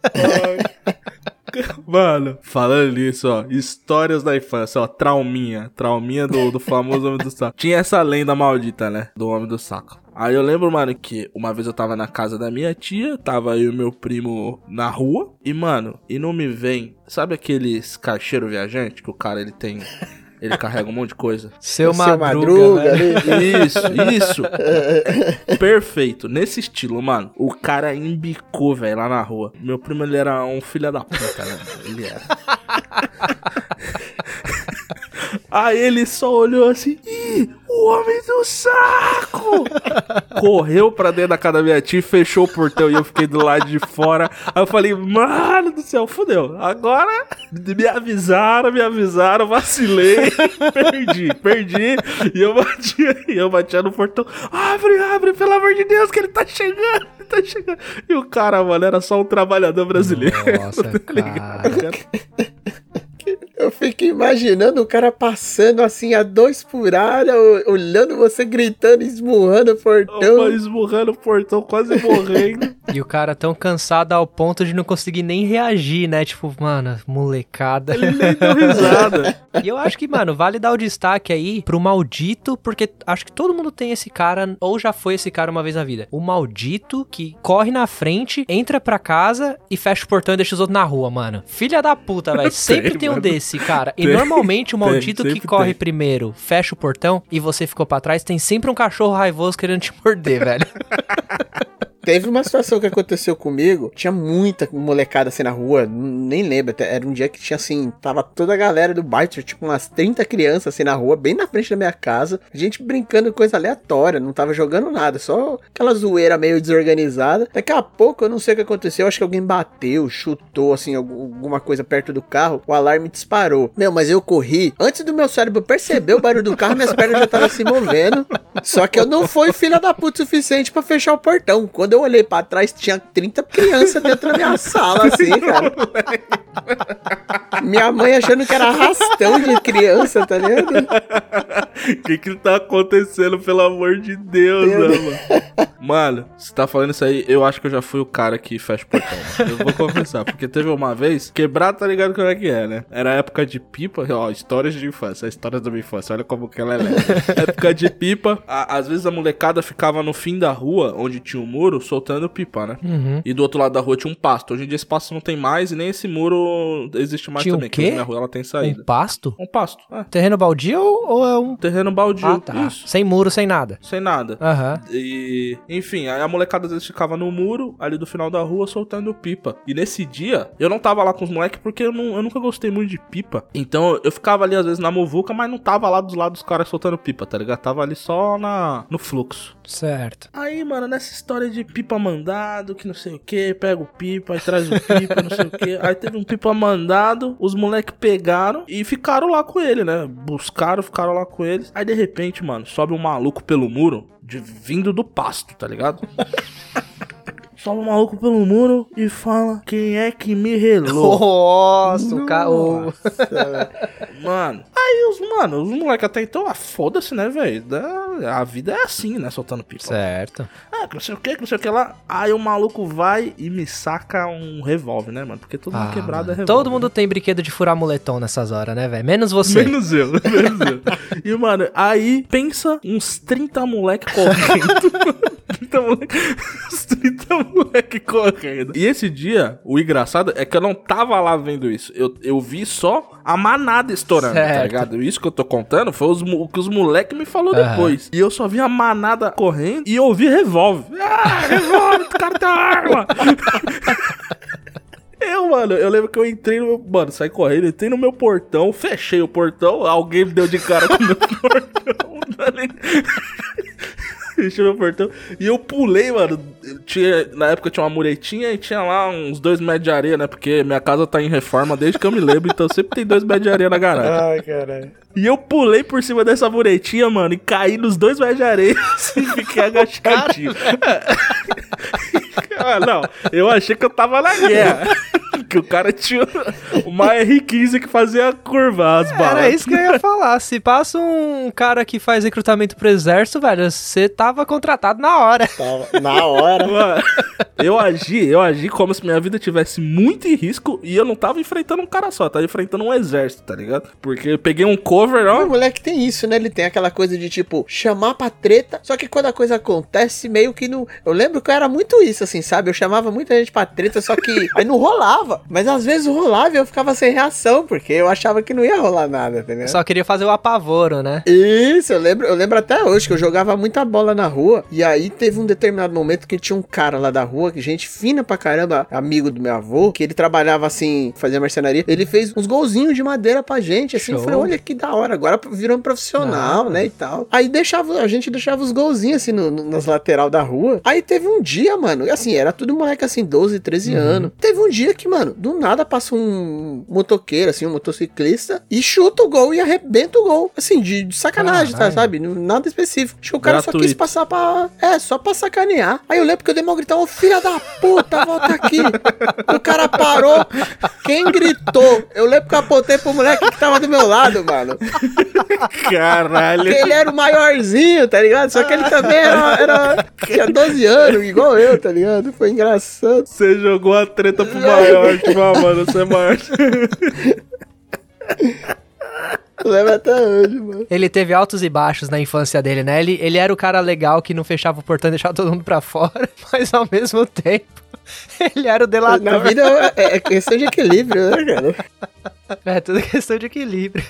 Speaker 1: Mano, falando nisso, ó, histórias da infância, ó, trauminha, trauminha do, do famoso Homem do Saco. Tinha essa lenda maldita, né, do Homem do Saco. Aí eu lembro, mano, que uma vez eu tava na casa da minha tia, tava eu e meu primo na rua, e, mano, e não me vem, sabe aqueles caixeiro viajante que o cara, ele tem, ele carrega um monte de coisa?
Speaker 3: Seu,
Speaker 2: Seu
Speaker 3: madruga, velho.
Speaker 2: ali.
Speaker 1: Isso, isso. Perfeito. Nesse estilo, mano. O cara embicou, velho, lá na rua. Meu primo, ele era um filho da puta, né? Ele era. Aí ele só olhou assim, Ih, o homem do saco! Correu pra dentro da casa da minha tia, fechou o portão e eu fiquei do lado de fora. Aí eu falei, mano do céu, fudeu. Agora me avisaram, me avisaram, vacilei, perdi, perdi. E eu batia, e eu batia no portão. Abre, abre, pelo amor de Deus, que ele tá chegando, ele tá chegando. E o cara, mano, era só um trabalhador brasileiro.
Speaker 3: Nossa,
Speaker 1: tá ligado?
Speaker 3: cara.
Speaker 2: Fico imaginando o cara passando assim a dois por hora, olhando você gritando, esmurrando o portão.
Speaker 1: Opa, esmurrando o portão, quase morrendo.
Speaker 3: E o cara tão cansado ao ponto de não conseguir nem reagir, né? Tipo, mano, molecada.
Speaker 1: Ele nem deu risada.
Speaker 3: E eu acho que, mano, vale dar o destaque aí pro maldito, porque acho que todo mundo tem esse cara, ou já foi esse cara uma vez na vida. O maldito que corre na frente, entra pra casa e fecha o portão e deixa os outros na rua, mano. Filha da puta, velho. Sempre tem, um
Speaker 1: mano.
Speaker 3: desse, cara. E
Speaker 1: Tem,
Speaker 3: normalmente o
Speaker 1: tem,
Speaker 3: maldito que
Speaker 1: sempre
Speaker 3: corre
Speaker 1: tem.
Speaker 3: primeiro, fecha o portão e você ficou pra trás, tem sempre um cachorro raivoso querendo te morder, velho.
Speaker 2: Teve uma situação que aconteceu comigo, tinha muita molecada assim na rua, nem lembro, era um dia que tinha assim, tava toda a galera do bairro, tinha, tipo umas 30 crianças assim na rua, bem na frente da minha casa, a gente brincando coisa aleatória, não tava jogando nada, só aquela zoeira meio desorganizada. Daqui a pouco, eu não sei o que aconteceu, acho que alguém bateu, chutou assim, algu- alguma coisa perto do carro, o alarme disparou. Meu, mas eu corri, antes do meu cérebro perceber o barulho do carro, minhas pernas já estavam se movendo, só que eu não fui filha da puta o suficiente pra fechar o portão. Quando eu olhei pra trás, tinha 30 crianças dentro da minha sala, assim, cara. Minha mãe achando que era arrastão de criança, tá ligado?
Speaker 1: O que que tá acontecendo, pelo amor de Deus, né, mano? Mano, você tá falando isso aí, eu acho que eu já fui o cara que fecha o portão. mano. Eu vou confessar, porque teve uma vez, quebrar tá ligado como é que é, né? Era época de pipa, ó, histórias de infância, histórias da minha infância, olha como que ela é leve. época de pipa, a- às vezes a molecada ficava no fim da rua, onde tinha um muro, soltando pipa, né?
Speaker 3: Uhum.
Speaker 1: E do outro lado da rua tinha um pasto. Hoje em dia esse pasto não tem mais e nem esse muro existe mais
Speaker 3: Tinha
Speaker 1: também.
Speaker 3: quê?
Speaker 1: Que minha rua ela tem saída.
Speaker 3: Um pasto?
Speaker 1: Um pasto, é.
Speaker 3: Terreno baldio ou é um.
Speaker 1: Terreno baldio.
Speaker 3: Ah, tá.
Speaker 1: Isso.
Speaker 3: Sem muro, sem nada.
Speaker 1: Sem nada.
Speaker 3: Aham.
Speaker 1: E, enfim, aí a molecada às vezes ficava no muro, ali do final da rua, soltando pipa. E nesse dia, eu não tava lá com os moleques porque eu, não, eu nunca gostei muito de pipa. Então eu ficava ali às vezes na muvuca, mas não tava lá dos lados dos caras soltando pipa, tá ligado? Tava ali só na, no fluxo.
Speaker 3: Certo.
Speaker 1: Aí, mano, nessa história de pipa mandado, que não sei o que, pega o pipa, aí traz o pipa, não sei o que. Aí teve um pipa mandado, os moleques pegaram e ficaram lá com ele, né? Buscaram, ficaram lá com eles. Aí de repente, mano, sobe um maluco pelo muro, de, vindo do pasto, tá ligado? sobe um maluco pelo muro e fala: Quem é que me relou?
Speaker 3: Nossa, o cara. o-
Speaker 1: Mano, aí os, mano, os moleques até então, ah, foda-se, né, velho? A vida é assim, né, soltando pipa.
Speaker 3: Certo.
Speaker 1: Ah, que não sei o que, que não sei o que lá. Aí o maluco vai e me saca um revólver, né, mano? Porque todo mundo
Speaker 3: Ah,
Speaker 1: quebrado é
Speaker 3: mano.
Speaker 1: revólver.
Speaker 3: Todo mundo tem brinquedo de furar moletom nessas horas, né, velho? Menos você.
Speaker 1: Menos eu, menos eu. E, mano, aí pensa uns 30 moleque correndo. 30 moleque, uns 30 moleque correndo. E esse dia, o engraçado é que eu não tava lá vendo isso. Eu, eu vi só a manada estourando, tá
Speaker 3: Certo.
Speaker 1: ligado? Isso que eu tô contando foi os, o que os moleque me falou
Speaker 3: Aham.
Speaker 1: depois. E eu só vi a manada correndo e ouvi revólver. Ah, revólver, o cara tem uma arma. Eu, mano, eu lembro que eu entrei no meu. Mano, saí correndo, entrei no meu portão, fechei o portão, alguém me deu de cara com o meu portão. Fechei meu portão. E eu pulei, mano. Eu Tinha, na época tinha uma muretinha e tinha lá uns dois metros de areia, né? Porque minha casa tá em reforma desde que eu me lembro, então sempre tem dois metros de areia na garagem.
Speaker 2: Ai, caralho.
Speaker 1: E eu pulei por cima dessa muretinha, mano, e caí nos dois metros de areia e fiquei agachadinho. ah, não, eu achei que eu tava na guerra. Que o cara tinha uma R15 que fazia curva as balas.
Speaker 3: Era isso que eu ia falar. Se passa um cara que faz recrutamento pro exército, velho, você tava contratado na hora.
Speaker 2: Tava na hora.
Speaker 1: Mano, eu agi, eu agi como se minha vida tivesse muito em risco e eu não tava enfrentando um cara só, tava enfrentando um exército, tá ligado? Porque eu peguei um cover,
Speaker 2: O
Speaker 1: ó.
Speaker 2: moleque tem isso, né? Ele tem aquela coisa de tipo, chamar pra treta. Só que quando a coisa acontece, meio que não. Eu lembro que eu era muito isso, assim, sabe? Eu chamava muita gente pra treta, só que aí não rolava. Mas às vezes rolava e eu ficava sem reação, porque eu achava que não ia rolar nada, entendeu?
Speaker 3: Só queria fazer o apavoro, né?
Speaker 2: Isso, eu lembro, eu lembro até hoje que eu jogava muita bola na rua. E aí teve um determinado momento que tinha um cara lá da rua, que gente fina pra caramba, amigo do meu avô, que ele trabalhava assim, fazia marcenaria. Ele fez uns golzinhos de madeira pra gente, assim. Eu
Speaker 3: Show.
Speaker 2: falei, olha que da hora, agora virou um profissional, né? E tal. Aí deixava, a gente deixava os golzinhos assim no, no- nas lateral da rua. Aí teve um dia, mano, assim, era tudo moleque assim, 12, 13 anos. Teve um dia que, mano, do nada passa um motoqueiro, assim, um motociclista, e chuta o gol e arrebenta o gol. Assim, de, de sacanagem, tá, sabe? Nada específico. Acho que o cara só quis
Speaker 1: Gratuito.
Speaker 2: passar pra. É, só pra sacanear. Aí eu lembro que eu dei mal gritar, ô filha da puta, volta aqui. o cara parou. Quem gritou? Eu lembro que eu apontei pro moleque que tava do meu lado, mano.
Speaker 1: Caralho.
Speaker 2: Porque ele era o maiorzinho, tá ligado? Só que ele também era, era- tinha 12 anos, igual eu, tá ligado? Foi engraçado.
Speaker 1: Você jogou a treta pro maior, ah, mano, você é
Speaker 2: lembro até hoje, mano.
Speaker 3: Ele teve altos e baixos na infância dele, né? Ele, ele era o cara legal que não fechava o portão e deixava todo mundo pra fora, mas ao mesmo tempo, ele era o
Speaker 2: Na
Speaker 3: delator.
Speaker 2: vida é, é questão de equilíbrio, né, cara?
Speaker 3: É tudo questão de equilíbrio.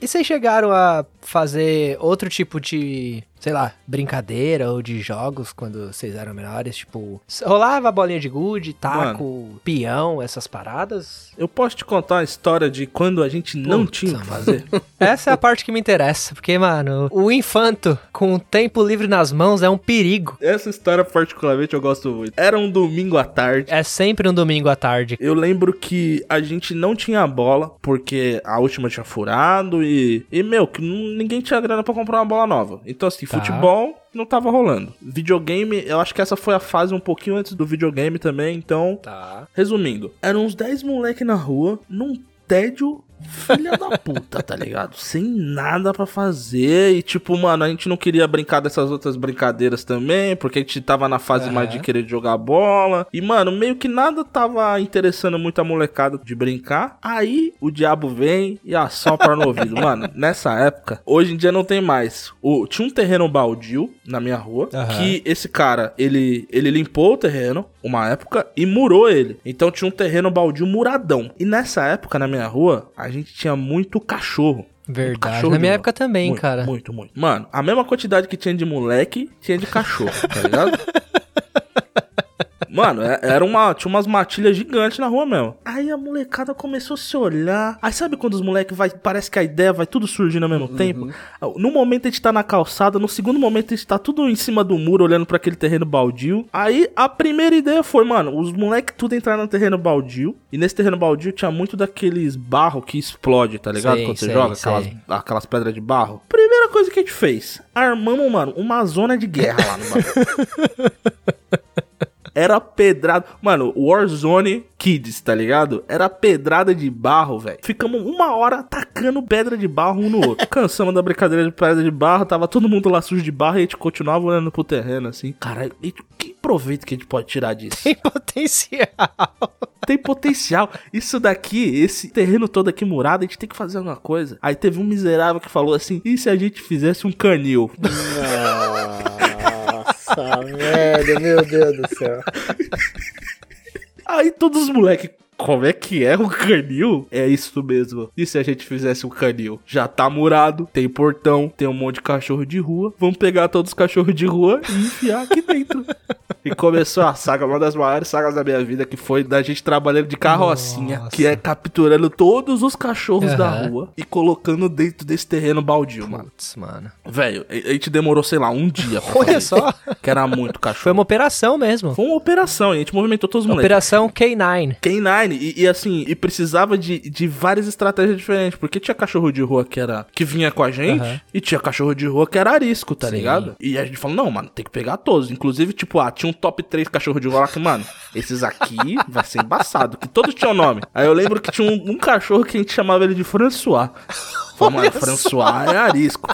Speaker 3: E vocês chegaram a fazer outro tipo de, sei lá, brincadeira ou de jogos quando vocês eram menores? Tipo, rolava bolinha de gude, taco, peão, essas paradas?
Speaker 1: Eu posso te contar uma história de quando a gente não
Speaker 3: Putz,
Speaker 1: tinha o que
Speaker 3: mano.
Speaker 1: fazer?
Speaker 3: Essa é a parte que me interessa, porque, mano, o infanto com o tempo livre nas mãos é um perigo.
Speaker 1: Essa história, particularmente, eu gosto muito. Era um domingo à tarde.
Speaker 3: É sempre um domingo à tarde.
Speaker 1: Eu lembro que a gente não tinha bola, porque a última tinha furado e. E, meu, que ninguém tinha grana pra comprar uma bola nova. Então, assim,
Speaker 3: Tá.
Speaker 1: futebol não tava rolando. Videogame, eu acho que essa foi a fase um pouquinho antes do videogame também, então.
Speaker 3: Tá.
Speaker 1: Resumindo, eram uns 10 moleque na rua, num tédio filha da puta, tá ligado? Sem nada pra fazer. E tipo, mano, a gente não queria brincar dessas outras brincadeiras também, porque a gente tava na fase
Speaker 3: Aham.
Speaker 1: mais de querer jogar bola. E, mano, meio que nada tava interessando muito a molecada de brincar. Aí o diabo vem e assopra no ouvido. Mano, nessa época, hoje em dia não tem mais. O, tinha um terreno baldio na minha rua,
Speaker 3: Aham.
Speaker 1: que esse cara, ele, ele limpou o terreno uma época e murou ele. Então tinha um terreno baldio muradão. E nessa época, na minha rua, a gente tinha muito cachorro. Muito
Speaker 3: Verdade.
Speaker 1: cachorro
Speaker 3: Na minha época também,
Speaker 1: muito,
Speaker 3: cara.
Speaker 1: Muito, muito. Mano, a mesma quantidade que tinha de moleque, tinha de cachorro, tá ligado? Mano, é- era uma, tinha umas matilhas gigantes na rua mesmo. Aí a molecada começou a se olhar. Aí sabe quando os moleques vai, parece que a ideia vai tudo surgindo ao mesmo tempo? No momento a gente tá na calçada, no segundo momento a gente tá tudo em cima do muro olhando pra aquele terreno baldio. Aí a primeira ideia foi, mano, os moleques tudo entraram no terreno baldio. E nesse terreno baldio tinha muito daqueles barro que explode, tá ligado?
Speaker 3: Sei,
Speaker 1: quando você joga
Speaker 3: sei.
Speaker 1: aquelas, aquelas pedras de barro. Primeira coisa que a gente fez, armamos, mano, uma zona de guerra lá no bagulho. Era pedrada. Mano, Warzone Kids, tá ligado? Era pedrada de barro, velho. Ficamos uma hora atacando pedra de barro um no outro. Cansamos da brincadeira de pedra de barro, tava todo mundo lá sujo de barro e a gente continuava olhando pro terreno assim. Caralho, que proveito que a gente pode tirar disso?
Speaker 3: Tem potencial.
Speaker 1: tem potencial. Isso daqui, esse terreno todo aqui murado, a gente tem que fazer alguma coisa. Aí teve um miserável que falou assim: e se a gente fizesse um canil?
Speaker 2: Nossa, velho, meu Deus do céu.
Speaker 1: Aí todos os moleques. Como é que é um canil? É isso mesmo. E se a gente fizesse um canil? Já tá murado, tem portão, tem um monte de cachorro de rua. Vamos pegar todos os cachorros de rua e enfiar aqui dentro. E começou a saga, uma das maiores sagas da minha vida, que foi da gente trabalhando de carrocinha,
Speaker 3: Nossa.
Speaker 1: que é capturando todos os cachorros da
Speaker 3: Aham.
Speaker 1: rua e colocando dentro desse terreno baldio, mano.
Speaker 3: Putz, mano.
Speaker 1: Velho, a gente demorou, sei lá, um dia
Speaker 3: Olha só.
Speaker 1: Que era muito cachorro.
Speaker 3: Foi uma operação mesmo.
Speaker 1: Foi uma operação, e a gente movimentou todos os moleques.
Speaker 3: Operação K9.
Speaker 1: K9, e, e assim, e precisava de, de várias estratégias diferentes, porque tinha cachorro de rua que era que vinha com a gente,
Speaker 3: Aham.
Speaker 1: e tinha cachorro de rua que era arisco, tá
Speaker 3: Sim.
Speaker 1: ligado? E a gente falou, não, mano, tem que pegar todos. Inclusive, tipo, ah, tinha um top 3 cachorro de rua lá que, mano, esses aqui vai ser embaçado, que todos tinham nome. Aí eu lembro que tinha um, um cachorro que a gente chamava ele de François. Falei, mano, François é arisco.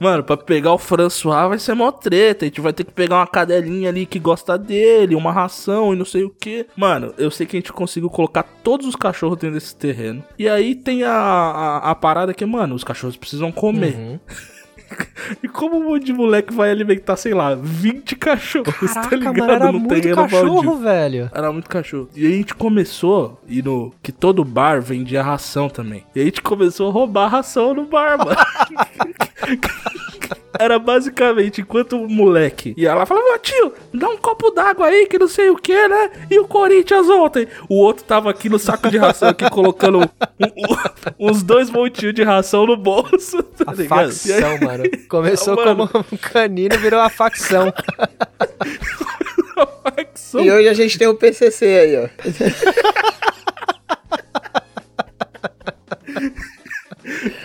Speaker 1: Mano, pra pegar o François vai ser mó treta. A gente vai ter que pegar uma cadelinha ali que gosta dele, uma ração e não sei o que. Mano, eu sei que a gente conseguiu colocar todos os cachorros dentro desse terreno. E aí tem a, a, a parada que, mano, os cachorros precisam comer.
Speaker 3: Uhum.
Speaker 1: E como um monte de moleque vai alimentar, sei lá, 20 cachorros, tá
Speaker 3: Caraca,
Speaker 1: ligado?
Speaker 3: mano, era
Speaker 1: no
Speaker 3: muito
Speaker 1: terreno
Speaker 3: cachorro,
Speaker 1: baldio.
Speaker 3: velho.
Speaker 1: Era muito cachorro. E aí a gente começou, e no que todo bar vendia ração também. E aí a gente começou a roubar ração no bar, mano. Era basicamente, enquanto o moleque ia lá e falava, "Ô, tio, dá um copo d'água aí, que não sei o que, né? E o Corinthians ontem? O outro tava aqui no saco de ração, aqui colocando um- um- uns dois montinhos de ração no bolso, tá
Speaker 3: A
Speaker 1: ligado? E aí-
Speaker 3: facção, mano. Começou
Speaker 1: Mano.
Speaker 3: como um canino, virou a facção.
Speaker 1: a facção
Speaker 2: E hoje a gente tem o PCC aí, ó.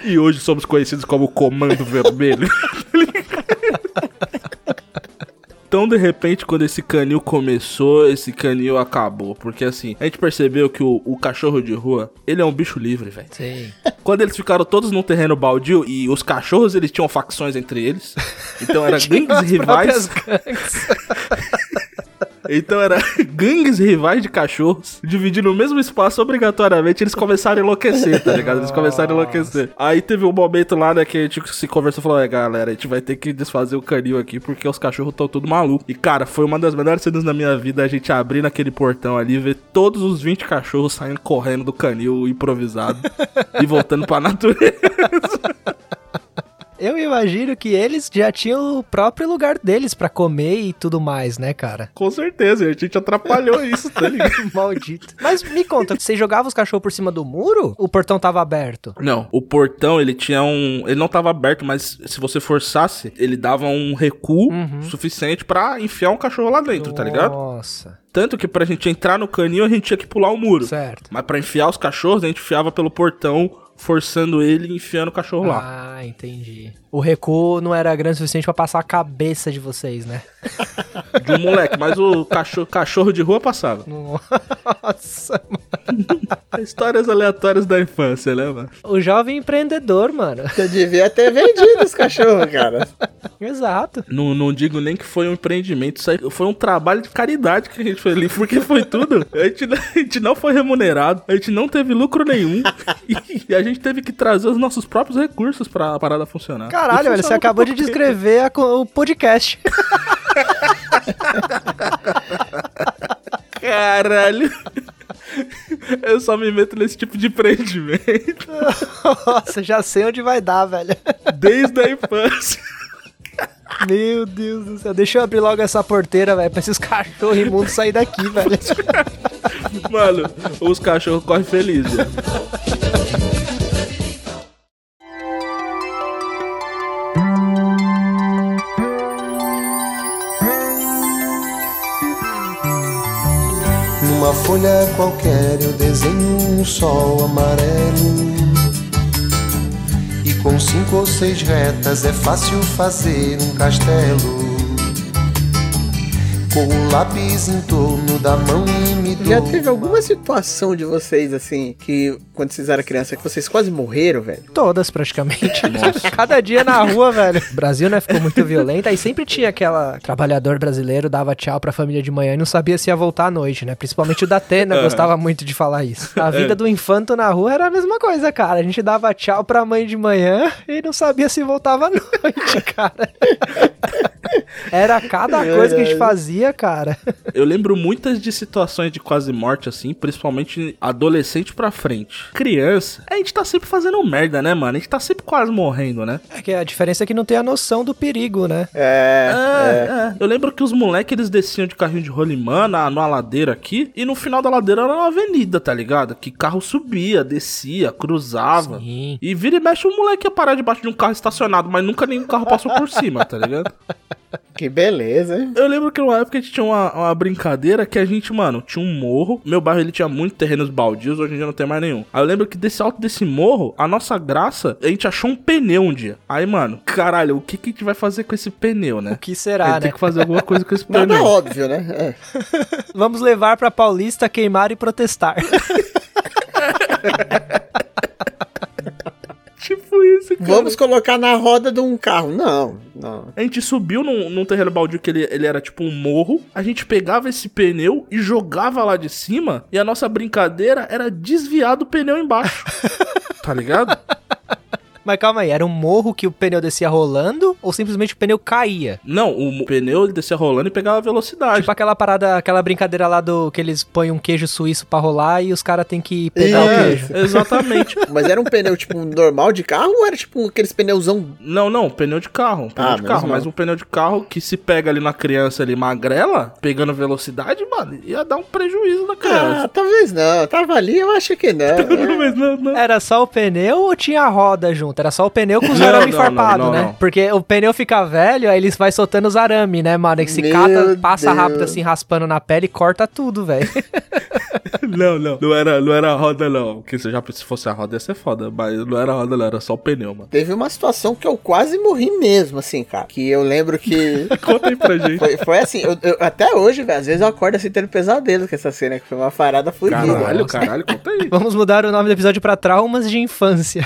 Speaker 1: E hoje somos conhecidos como Comando Vermelho. Então, de repente, quando esse canil começou, esse canil acabou. Porque, assim, a gente percebeu que o, o cachorro de rua, ele é um bicho livre, velho.
Speaker 3: Sim.
Speaker 1: Quando eles ficaram todos num terreno baldio e os cachorros, eles tinham facções entre eles. Então, era gangues rivais. Então era gangues rivais de cachorros dividindo o mesmo espaço obrigatoriamente. Eles começaram a enlouquecer, tá ligado? Eles começaram a enlouquecer. Aí teve um momento lá, né, que a gente se conversou e falou: é, galera, a gente vai ter que desfazer o canil aqui porque os cachorros estão tudo malucos. E cara, foi uma das melhores cenas da minha vida a gente abrir naquele portão ali, ver todos os 20 cachorros saindo correndo do canil improvisado e voltando pra natureza.
Speaker 3: Eu imagino que eles já tinham o próprio lugar deles pra comer e tudo mais, né, cara?
Speaker 1: Com certeza, a gente atrapalhou isso, tá ligado?
Speaker 3: Maldito. Mas me conta, você jogava os cachorros por cima do muro? O portão tava aberto?
Speaker 1: Não, o portão ele tinha um. Ele não tava aberto, mas se você forçasse, ele dava um recuo
Speaker 3: Uhum.
Speaker 1: suficiente pra enfiar um cachorro lá dentro, tá ligado?
Speaker 3: Nossa.
Speaker 1: Tanto que pra gente entrar no canil a gente tinha que pular o muro.
Speaker 3: Certo.
Speaker 1: Mas pra enfiar os cachorros, a gente enfiava pelo portão, forçando ele e enfiando o cachorro lá.
Speaker 3: Ah, entendi. O recuo não era grande o suficiente pra passar a cabeça de vocês, né?
Speaker 1: De um moleque, mas o cachorro, cachorro de rua passava.
Speaker 3: Nossa, mano.
Speaker 1: Histórias aleatórias da infância, né, mano?
Speaker 3: O jovem empreendedor, mano.
Speaker 2: Você devia ter vendido os cachorros, cara.
Speaker 3: Exato.
Speaker 1: Não, não digo nem que foi um empreendimento, isso aí foi um trabalho de caridade que a gente fez ali, porque foi tudo. A gente, não- a gente não foi remunerado, a gente não teve lucro nenhum e, a gente teve que trazer os nossos próprios recursos pra parada funcionar.
Speaker 3: Caralho, velho, você acabou de descrever a o podcast.
Speaker 1: Caralho. Eu só me meto nesse tipo de empreendimento
Speaker 3: Nossa, já sei onde vai dar, velho.
Speaker 1: desde a infância.
Speaker 3: Meu Deus do céu. Deixa eu abrir logo essa porteira, velho, pra esses cachorros imundos sair daqui, velho.
Speaker 1: Mano, os cachorros correm felizes.
Speaker 5: Folha qualquer eu desenho um sol amarelo. E com cinco ou seis retas é fácil fazer um castelo. Com o lápis em torno da mão imitou.
Speaker 2: Já teve alguma situação de vocês, assim, que quando vocês eram criança, que vocês quase morreram, velho?
Speaker 3: Todas, praticamente. Cada dia na rua, velho. O Brasil, né, ficou muito violento. Aí sempre tinha aquela trabalhador brasileiro, dava tchau pra família de manhã e não sabia se ia voltar à noite, né? Principalmente o da Atena gostava muito de falar isso. A vida do infanto na rua era a mesma coisa, cara. A gente dava tchau pra mãe de manhã e não sabia se voltava à noite, cara. Era cada coisa que a gente fazia, cara.
Speaker 1: Eu lembro muitas de situações de quase morte, assim, principalmente adolescente pra frente. Criança, a gente tá sempre fazendo merda, né, mano? A gente tá sempre quase morrendo, né?
Speaker 3: É que a diferença é que não tem a noção do perigo, né?
Speaker 2: É,
Speaker 1: É, é. Eu lembro que os moleques eles desciam de carrinho de rolimã na, numa ladeira aqui, e no final da ladeira era uma avenida, tá ligado? Que carro subia, descia, cruzava.
Speaker 3: Sim.
Speaker 1: E vira e mexe o moleque ia parar debaixo de um carro estacionado, mas nunca nenhum carro passou por cima, tá ligado?
Speaker 2: que beleza, hein?
Speaker 1: Eu lembro que numa época a gente tinha uma, uma brincadeira que a gente, mano, tinha um morro. Meu bairro ele tinha muito terrenos baldios, hoje em dia não tem mais nenhum. Aí eu lembro que desse alto desse morro, a nossa graça, a gente achou um pneu um dia. Aí, mano, caralho, o que, que a gente vai fazer com esse pneu, né?
Speaker 3: O que
Speaker 1: A
Speaker 3: será,
Speaker 1: gente
Speaker 3: né?
Speaker 1: tem que fazer alguma coisa com esse
Speaker 2: Nada
Speaker 1: pneu.
Speaker 2: óbvio, né? É.
Speaker 3: Vamos levar pra Paulista queimar e protestar.
Speaker 1: Tipo isso, cara.
Speaker 2: Vamos colocar na roda de um carro. Não, não.
Speaker 1: A gente subiu num, num terreno baldio que ele, ele era tipo um morro. A gente pegava esse pneu e jogava lá de cima. E a nossa brincadeira era desviar do pneu embaixo. tá ligado?
Speaker 3: Mas calma aí, era um morro que o pneu descia rolando ou simplesmente o pneu caía?
Speaker 1: Não, o pneu ele descia rolando e pegava velocidade.
Speaker 3: Tipo aquela parada, aquela brincadeira lá do que eles põem um queijo suíço pra rolar e os caras têm que pegar o queijo.
Speaker 1: Exatamente.
Speaker 2: Mas era um pneu, tipo, normal de carro ou era, tipo, aqueles pneuzão...
Speaker 1: Não, não, pneu de carro. Pneu
Speaker 2: Ah,
Speaker 1: de carro, mas um pneu de carro que se pega ali na criança ali magrela, pegando velocidade, mano, ia dar um prejuízo na
Speaker 2: Ah,
Speaker 1: criança.
Speaker 2: talvez não. Tava ali, eu acho que não. É.
Speaker 1: Mas não, não.
Speaker 3: Era só o pneu ou tinha a roda junto? Era só o pneu com os
Speaker 1: Não,
Speaker 3: arames
Speaker 1: não,
Speaker 3: farpados,
Speaker 1: não, não,
Speaker 3: né?
Speaker 1: não.
Speaker 3: Porque o pneu fica velho, aí eles vai soltando os arames, né, mano? Aí que se
Speaker 2: Meu
Speaker 3: cata, passa
Speaker 2: Deus.
Speaker 3: rápido assim, raspando na pele e corta tudo, velho.
Speaker 1: Não, não. Não era, não era a roda, não. Porque se já se fosse a roda ia ser foda. Mas não era a roda, não. Era só o pneu, mano.
Speaker 2: Teve uma situação que eu quase morri mesmo, assim, cara. Que eu lembro que...
Speaker 1: Conta aí pra gente.
Speaker 2: Foi, foi assim, eu- eu- até hoje, velho, às vezes eu acordo assim tendo pesadelo com essa cena, que foi uma parada fodida.
Speaker 1: Caralho,
Speaker 3: Nossa.
Speaker 1: caralho, conta aí.
Speaker 3: Vamos mudar o nome do episódio pra Traumas de Infância.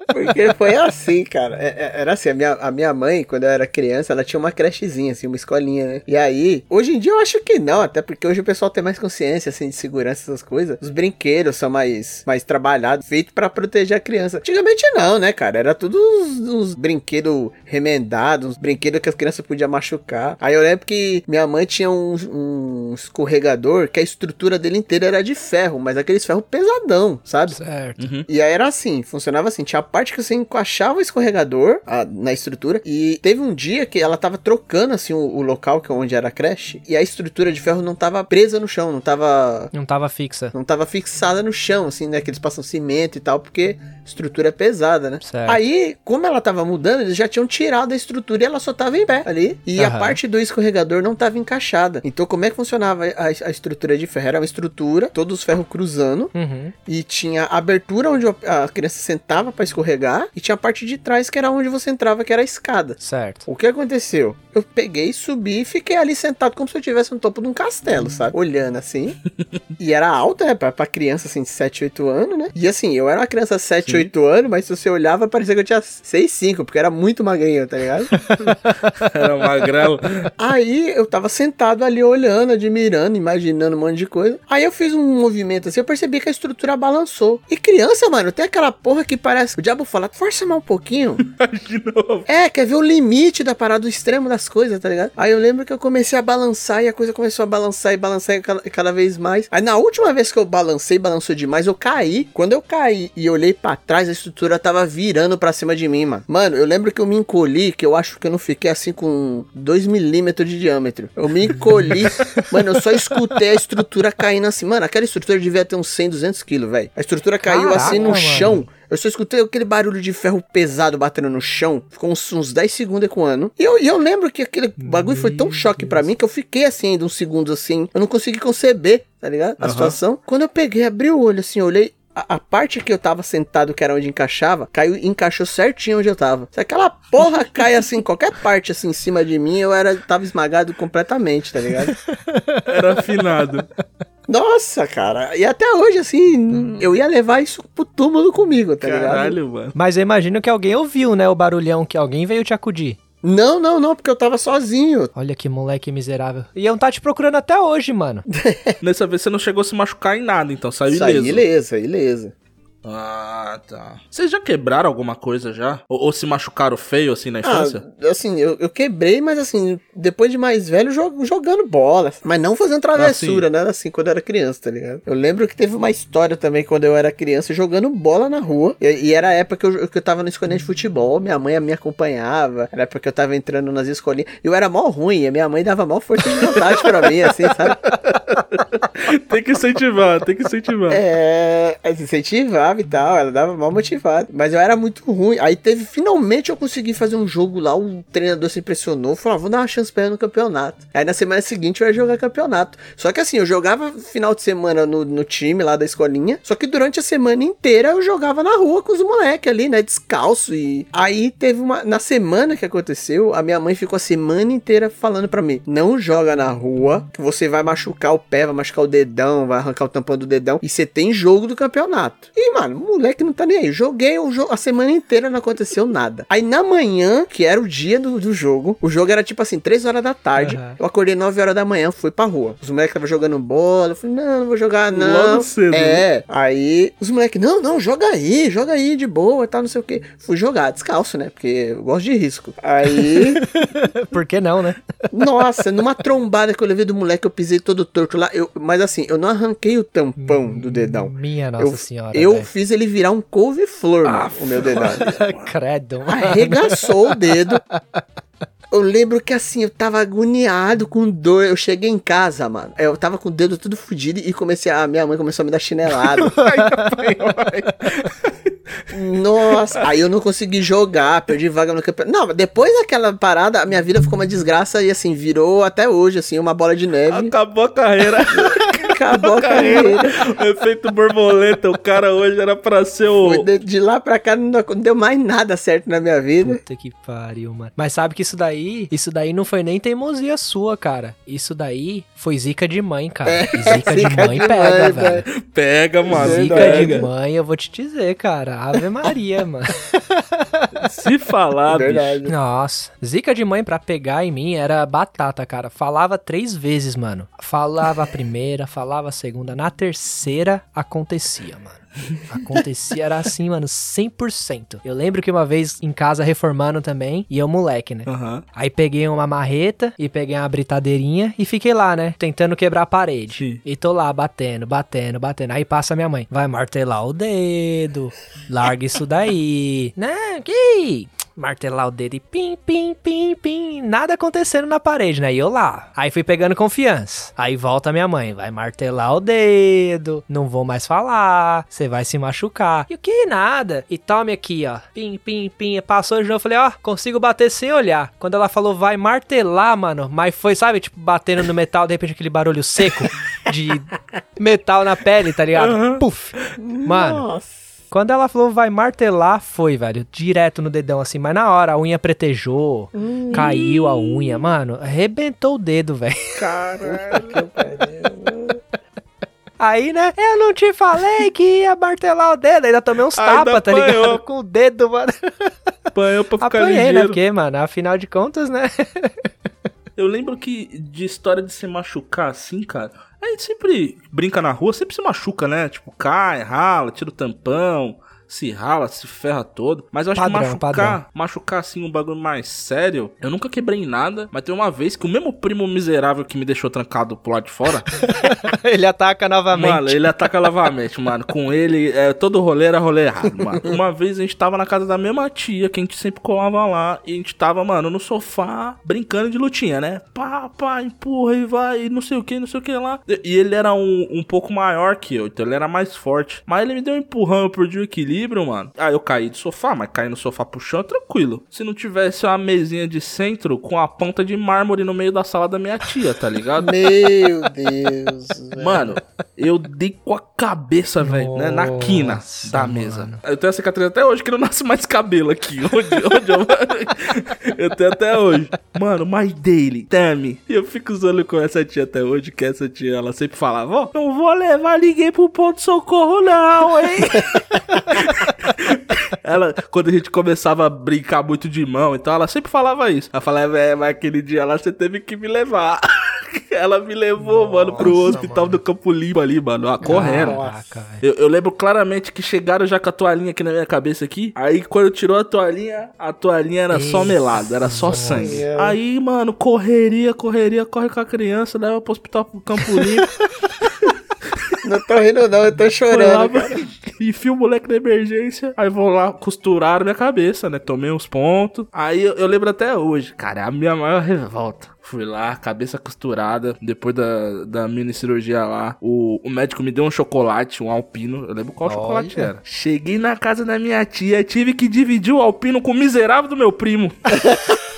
Speaker 2: Porque foi assim, cara. É- é- Era assim, a minha, a minha mãe, quando eu era criança, ela tinha uma crechezinha, assim, uma escolinha, né? E aí, hoje em dia eu acho que não, até porque hoje o pessoal tem mais consciência, assim, de segurança, essas coisas. Os brinquedos são mais, mais trabalhados, feitos pra proteger a criança. Antigamente não, né, cara? Era tudo uns, uns brinquedos remendados, uns brinquedos que as crianças podiam machucar. Aí eu lembro que minha mãe tinha um, um escorregador que a estrutura dele inteira era de ferro, mas aqueles ferro pesadão, sabe?
Speaker 3: Certo.
Speaker 2: E aí era assim, funcionava assim, tinha a parte que você encaixava o escorregador a- na estrutura e teve um dia que ela tava trocando assim o, o local que é onde era a creche e a estrutura de ferro não tava presa no chão, não tava
Speaker 3: Não tava fixa.
Speaker 2: não tava fixada no chão, assim, né? Que eles passam cimento e tal, porque estrutura é pesada, né?
Speaker 3: Certo.
Speaker 2: Aí, como ela tava mudando, eles já tinham tirado a estrutura e ela só tava em pé ali. E a
Speaker 3: Aham.
Speaker 2: parte do escorregador não tava encaixada. Então, como é que funcionava a, a estrutura de ferro? Era uma estrutura, todos os ferros cruzando,
Speaker 3: Uhum.
Speaker 2: e tinha a abertura onde a criança sentava pra escorregar, e tinha a parte de trás que era onde você entrava, que era a escada.
Speaker 3: Certo.
Speaker 2: O que aconteceu? Eu peguei, subi e fiquei ali sentado como se eu estivesse no topo de um castelo, sabe? Olhando assim. e era alta, né? Pra, pra criança assim de 7, 8 anos, né? E assim, eu era uma criança de 7,
Speaker 1: Sim.
Speaker 2: 8 anos, mas se você olhava, parecia que eu tinha 6, 5, porque era muito magrinho, tá ligado?
Speaker 1: Era magrelo.
Speaker 2: Aí eu tava sentado ali olhando, admirando, imaginando um monte de coisa. Aí eu fiz um movimento assim, eu percebi que a estrutura balançou. E criança, mano, tem aquela porra que parece. O diabo fala, força mais um pouquinho.
Speaker 1: De novo.
Speaker 2: É, quer ver o limite da parada, o extremo das coisas, tá ligado? Aí eu lembro que eu comecei a balançar e a coisa começou a balançar e balançar e cada, cada vez mais. Aí na última vez que eu balancei, balançou demais, eu caí. Quando eu caí e olhei pra trás, a estrutura tava virando pra cima de mim, mano. Mano, eu lembro que eu me encolhi, que eu acho que eu não fiquei assim com 2 milímetros de diâmetro. Eu me encolhi, mano, eu só escutei a estrutura caindo assim. Mano, aquela estrutura devia ter uns 100, 200 quilos, velho. A estrutura caiu
Speaker 3: Caraca,
Speaker 2: assim no
Speaker 3: mano.
Speaker 2: chão. Eu só escutei aquele barulho de ferro pesado batendo no chão. Ficou uns, uns 10 segundos ecoando. E eu, e eu lembro que aquele bagulho foi tão choque pra mim que eu fiquei assim ainda uns segundos assim. Eu não consegui conceber, tá ligado? A
Speaker 1: Aham.
Speaker 2: situação. Quando eu peguei, abri o olho assim, olhei. a, a parte que eu tava sentado, que era onde encaixava, caiu e encaixou certinho onde eu tava. Se aquela porra cai assim, qualquer parte assim em cima de mim, eu era, tava esmagado completamente, tá ligado?
Speaker 1: Era afinado.
Speaker 2: Nossa, cara. E até hoje, assim, eu ia levar isso pro túmulo comigo, tá ligado?
Speaker 1: Caralho, mano.
Speaker 3: Mas eu imagino que alguém ouviu, né, o barulhão, que alguém veio te acudir.
Speaker 2: Não, não, não, porque eu tava sozinho.
Speaker 3: Olha que moleque miserável. E eu não tá te procurando até hoje, mano.
Speaker 1: Nessa vez você não chegou a se machucar em nada, então saiu ileso.
Speaker 2: ilesa, ilesa.
Speaker 1: Ah, tá. Vocês já quebraram alguma coisa já? Ou, ou se machucaram feio assim na
Speaker 2: Ah,
Speaker 1: infância?
Speaker 2: assim, eu, eu quebrei, mas assim, depois de mais velho, jo- jogando bola. Mas não fazendo travessura, né? Assim, quando eu era criança, tá ligado? Eu lembro que teve uma história também quando eu era criança, jogando bola na rua. E, e era a época que eu, que eu tava na escolinha de futebol, minha mãe me acompanhava. Era a época que eu tava entrando nas escolinhas. E eu era mó ruim, e a minha mãe dava mó força de vontade pra mim, assim, sabe?
Speaker 1: tem que incentivar, tem que incentivar.
Speaker 2: É, ela e tal, ela dava mal motivada. Mas eu era muito ruim. Aí teve, finalmente eu consegui fazer um jogo lá, o treinador se impressionou, falou, ah, vou dar uma chance pra no campeonato. Aí na semana seguinte eu ia jogar campeonato. Só que assim, eu jogava final de semana no, no time lá da escolinha, só que durante a semana inteira eu jogava na rua com os moleques ali, né, descalço. E aí teve uma, na semana que aconteceu, a minha mãe ficou a semana inteira falando pra mim, não joga na rua, que você vai machucar o pé, vai machucar o dedão, vai arrancar o tampão do dedão, e você tem jogo do campeonato. E, mano, o moleque não tá nem aí. Joguei o jogo a semana inteira, não aconteceu nada. Aí na manhã, que era o dia do, do jogo, o jogo era tipo assim, 3 horas da tarde.
Speaker 3: Aham.
Speaker 2: Eu acordei 9 horas da manhã, fui pra rua. Os moleques estavam jogando bola. Eu falei, não, não vou jogar, não.
Speaker 1: Logo cedo,
Speaker 2: É. Aí os moleques, não, não, joga aí, joga aí de boa e tal, não sei o que. Fui jogar, descalço, né? Porque eu gosto de risco. Aí.
Speaker 3: Por que não, né?
Speaker 2: Nossa, numa trombada que eu levei do moleque, eu pisei todo torto lá. Eu, mas assim, eu não arranquei o tampão do dedão.
Speaker 3: Minha Nossa
Speaker 2: eu,
Speaker 3: Senhora.
Speaker 2: Eu
Speaker 3: velho.
Speaker 2: Fiz ele virar um couve-flor, mano, o meu dedão.
Speaker 3: Credo. mano.
Speaker 2: Arregaçou o dedo. Eu lembro que assim, eu tava agoniado com dor. Eu cheguei em casa, mano. Eu tava com o dedo tudo fudido e comecei a. Minha mãe começou a me dar chinelada. Nossa, aí eu não consegui jogar, perdi vaga no campeonato. Não, depois daquela parada, a minha vida ficou uma desgraça e assim, virou até hoje, assim, uma bola de neve.
Speaker 1: Acabou a carreira.
Speaker 2: Acabou a carreira.
Speaker 1: o efeito borboleta. O cara hoje era pra ser o.
Speaker 2: De, de lá pra cá não, deu mais nada certo na minha vida.
Speaker 3: Puta que pariu, mano. Mas sabe que isso daí, isso daí não foi nem teimosia sua, cara. Isso daí foi zica de mãe, cara. E zica, de
Speaker 2: zica
Speaker 3: mãe
Speaker 2: de
Speaker 3: pega,
Speaker 2: mãe,
Speaker 3: velho.
Speaker 1: Pega, mano.
Speaker 3: Zica
Speaker 1: Pega.
Speaker 3: de mãe, eu vou te dizer, cara. Ave Maria, mano.
Speaker 1: Se falar, bicho.
Speaker 2: Verdade.
Speaker 3: Nossa, zica de mãe pra pegar em mim era batata, cara. Falava três vezes, mano. Falava a primeira, falava a segunda. Na terceira, acontecia, mano. Acontecia, era assim, mano, 100%. Eu lembro que uma vez em casa reformando também, e eu moleque, né?
Speaker 1: Aham.
Speaker 3: Aí peguei uma marreta e peguei uma britadeirinha e fiquei lá, né? Tentando quebrar a parede.
Speaker 1: Sim.
Speaker 3: E tô lá batendo, batendo, batendo. Aí passa minha mãe. Vai martelar o dedo. Larga isso daí. Né? Que? Martelar o dedo e pim, pim, pim, pim. Nada acontecendo na parede, né? E eu lá. Aí fui pegando confiança. Aí volta minha mãe. Vai martelar o dedo. Não vou mais falar. Você vai se machucar. E o que? Nada. E tome aqui, ó. Pim, pim, pim. Passou de novo. Eu falei, ó, consigo bater sem olhar. Quando ela falou, vai martelar, mano. Mas foi, sabe, tipo, batendo no metal, de repente aquele barulho seco de metal na pele, tá ligado? Puf. Mano.
Speaker 2: Nossa.
Speaker 3: Quando ela falou vai martelar, foi, velho. Direto no dedão, assim. Mas na hora a unha pretejou, caiu a unha. Mano, arrebentou o dedo, velho.
Speaker 2: Caralho. que pariu.
Speaker 3: Aí, né? Eu não te falei que ia martelar o dedo. Ainda tomei uns tapas, tá
Speaker 1: apanhou.
Speaker 3: ligado? Com o dedo, mano.
Speaker 1: Apanhou pra ficar
Speaker 3: Apanhei, né?
Speaker 1: ligeiro.
Speaker 3: Porque, mano, afinal de contas, né?
Speaker 1: Eu lembro que de história de se machucar assim, cara. A gente sempre brinca na rua, sempre se machuca, né? Tipo, cai, rala, tira o tampão, se rala, se ferra todo. Mas eu acho
Speaker 3: Padrão,
Speaker 1: que machucar,
Speaker 3: padrão.
Speaker 1: machucar assim um bagulho mais sério, eu nunca quebrei nada. Mas tem uma vez que o mesmo primo miserável que me deixou trancado pro lado de fora,
Speaker 3: Ele ataca novamente.
Speaker 1: mano, ele ataca novamente, mano. Com ele, é, todo rolê era rolê errado, mano. Uma vez a gente tava na casa da mesma tia, que a gente sempre colava lá, e a gente tava, mano, no sofá, brincando de lutinha, né? Pá, pá, empurra e vai, não sei o que, não sei o que lá. E e ele era um, um pouco maior que eu, então ele era mais forte. Mas ele me deu um empurrão, eu perdi o equilíbrio. Equilíbrio, mano. Aí eu caí do sofá, mas cair no sofá pro chão é tranquilo. Se não tivesse uma mesinha de centro com a ponta de mármore no meio da sala da minha tia, tá ligado?
Speaker 2: Meu Deus.
Speaker 1: Mano, eu dei com a cabeça, velho, né, na quina
Speaker 3: Nossa,
Speaker 1: da
Speaker 3: mano.
Speaker 1: mesa. Eu tenho a cicatriz até hoje que não nasce mais cabelo aqui. Onde, onde eu... eu tenho até hoje. Mano, my daily, Tami. E eu fico usando com essa tia até hoje, que essa tia, ela sempre falava, ó, não vou levar ninguém pro ponto-socorro não, hein? Ela, quando a gente começava a brincar muito de mão e tal, ela sempre falava isso. Ela falava, é, mas aquele dia lá você teve que me levar. ela me levou, mano, pro
Speaker 3: Nossa,
Speaker 1: hospital
Speaker 3: mano.
Speaker 1: do Campo Limpo ali, mano, correndo.
Speaker 3: Caraca.
Speaker 1: Eu, eu lembro claramente que chegaram já com a toalhinha aqui na minha cabeça aqui. Aí quando tirou a toalhinha, a toalhinha era só
Speaker 3: Isso,
Speaker 1: melada, era só
Speaker 3: nossa.
Speaker 1: sangue. Aí, mano, correria, correria, corre com a criança, leva pro hospital pro Campo Limpo.
Speaker 2: Não tô rindo, não, eu tô
Speaker 1: Foi lá, enfia o moleque na emergência. Aí vou lá, costuraram minha cabeça, né? Tomei uns pontos. Aí eu, eu lembro até hoje, cara, é a minha maior revolta. Fui lá, cabeça costurada. Depois da, da mini cirurgia lá, o, o médico me deu um chocolate, um alpino. Eu lembro qual
Speaker 3: Olha.
Speaker 1: chocolate era. Cheguei na casa da minha tia, tive que dividir o alpino com o miserável do meu primo.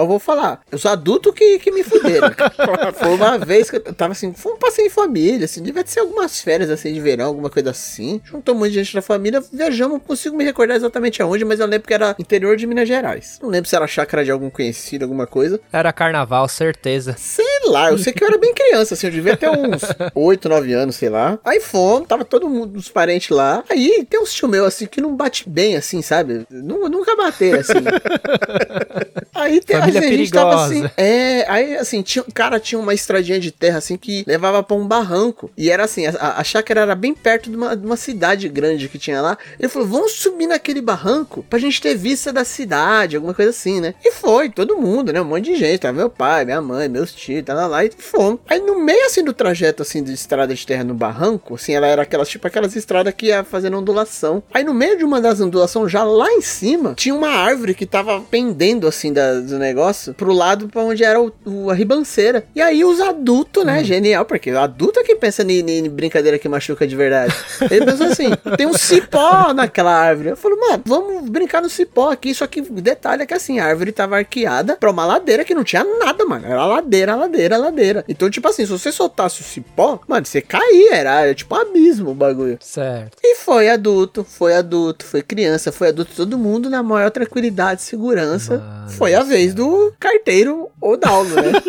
Speaker 2: Mas eu vou falar, os adultos que, que me fuderam. Foi uma vez que eu tava assim, foi um passeio em família, assim, devia ser algumas férias assim de verão, alguma coisa assim. Juntou muita gente da família, viajamos, não consigo me recordar exatamente aonde, mas eu lembro que era interior de Minas Gerais. Não lembro se era chácara de algum conhecido, alguma coisa.
Speaker 3: Era carnaval, certeza.
Speaker 2: Sei lá, eu sei que eu era bem criança, assim, eu devia ter uns 8, 9 anos, sei lá. Aí fomos, tava todo mundo, os parentes lá. Aí tem uns tio meu, assim, que não bate bem, assim, sabe? Nu- Nunca bater, assim. Aí tem Assim, a gente tava assim. É, aí assim, tinha, o cara tinha uma estradinha de terra, assim, que levava pra um barranco. E era assim, a, a chácara era bem perto de uma, de uma cidade grande que tinha lá. Ele falou: vamos subir naquele barranco pra gente ter vista da cidade, alguma coisa assim, né? E foi, todo mundo, né? Um monte de gente. Tava meu pai, minha mãe, meus tios, tá lá, lá e fomos. Aí no meio assim do trajeto assim de estrada de terra no barranco, assim, ela era aquelas, tipo aquelas estradas que ia fazendo ondulação. Aí no meio de uma das ondulações, já lá em cima, tinha uma árvore que tava pendendo assim da- do negócio pro lado pra onde era o, o- a ribanceira. E aí os adultos, né? Genial, porque o adulto é que pensa em, brincadeira que machuca de verdade. Ele pensou assim: tem um cipó naquela árvore. Eu falei, mano, vamos brincar no cipó aqui. Só que o detalhe é que assim, a árvore tava arqueada pra uma ladeira que não tinha nada, mano. Era ladeira, ladeira, ladeira. Então, tipo assim, se você soltasse o cipó, mano, você caía, era, era tipo um abismo o bagulho.
Speaker 3: Certo.
Speaker 2: E foi adulto, foi adulto, foi criança, foi adulto, todo mundo na maior tranquilidade e segurança.
Speaker 3: Mano
Speaker 2: foi a vez do carteiro Odaldo, né?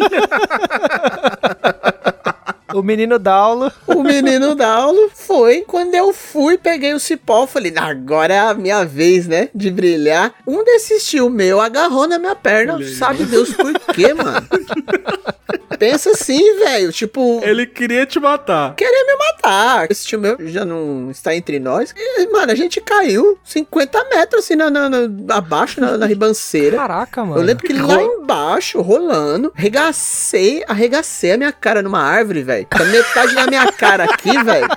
Speaker 3: O menino Daulo.
Speaker 2: o menino Daulo foi. Quando eu fui, peguei o cipó, falei, agora é a minha vez, né? De brilhar. Um desses tio meu agarrou na minha perna, sabe Deus por quê, mano? Pensa assim, velho, tipo...
Speaker 1: Ele queria te matar.
Speaker 2: querer me matar. Esse tio meu já não está entre nós. E, mano, a gente caiu 50 metros assim na, na- na- abaixo na, na ribanceira.
Speaker 3: Caraca, mano.
Speaker 2: Eu lembro que lá embaixo, rolando, regacei, arregacei a minha cara numa árvore, velho. Metade da minha cara aqui, velho.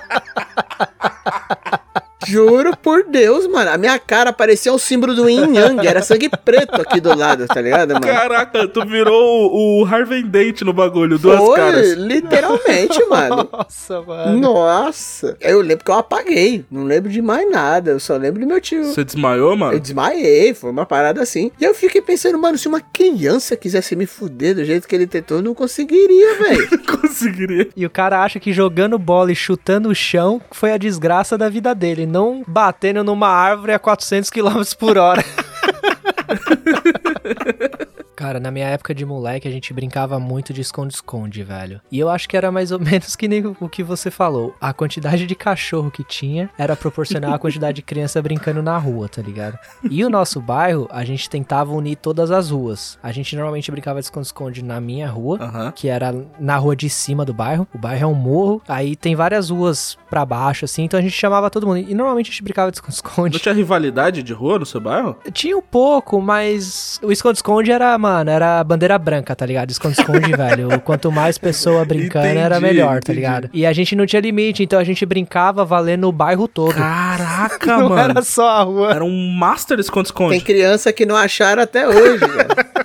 Speaker 2: Juro por Deus, mano. A minha cara parecia o símbolo do Yin Yang. Era sangue preto aqui do lado, tá ligado, mano?
Speaker 1: Caraca, tu virou o, o Harvey Dent no bagulho, duas
Speaker 2: Foi,
Speaker 1: caras.
Speaker 2: literalmente, mano.
Speaker 3: Nossa, mano.
Speaker 2: Nossa. Eu lembro que eu apaguei. Não lembro de mais nada. Eu só lembro do meu tio.
Speaker 1: Você desmaiou,
Speaker 2: Eu
Speaker 1: mano?
Speaker 2: desmaiei, foi uma parada assim. E eu fiquei pensando, mano, se uma criança quisesse me fuder do jeito que ele tentou, eu não conseguiria, velho.
Speaker 1: Conseguiria.
Speaker 3: E o cara acha que jogando bola e chutando o chão foi a desgraça da vida dele, não batendo numa árvore a 400 km por hora. Cara, na minha época de moleque, a gente brincava muito de esconde-esconde, velho. E eu acho que era mais ou menos que nem o que você falou. A quantidade de cachorro que tinha era proporcional à quantidade de criança brincando na rua, tá ligado? E o nosso bairro, a gente tentava unir todas as ruas. A gente normalmente brincava de esconde-esconde na minha rua,
Speaker 1: Aham.
Speaker 3: que era na rua de cima do bairro. O bairro é um morro, aí tem várias ruas pra baixo, assim, então a gente chamava todo mundo. E normalmente a gente brincava de
Speaker 1: Não
Speaker 3: esconde-esconde.
Speaker 1: tinha rivalidade de rua no seu bairro?
Speaker 3: Tinha um pouco, mas o esconde-esconde era, mano, era bandeira branca, tá ligado? Esconde-esconde, velho. Quanto mais pessoa brincando, era
Speaker 1: Entendi,
Speaker 3: melhor, tá
Speaker 1: entendi.
Speaker 3: ligado? E a gente não tinha limite, então a gente brincava valendo o bairro todo.
Speaker 1: Caraca,
Speaker 3: não
Speaker 1: mano.
Speaker 3: era só a rua.
Speaker 1: Era um master
Speaker 2: Tem
Speaker 1: esconde-esconde.
Speaker 2: criança que não acharam até hoje, velho.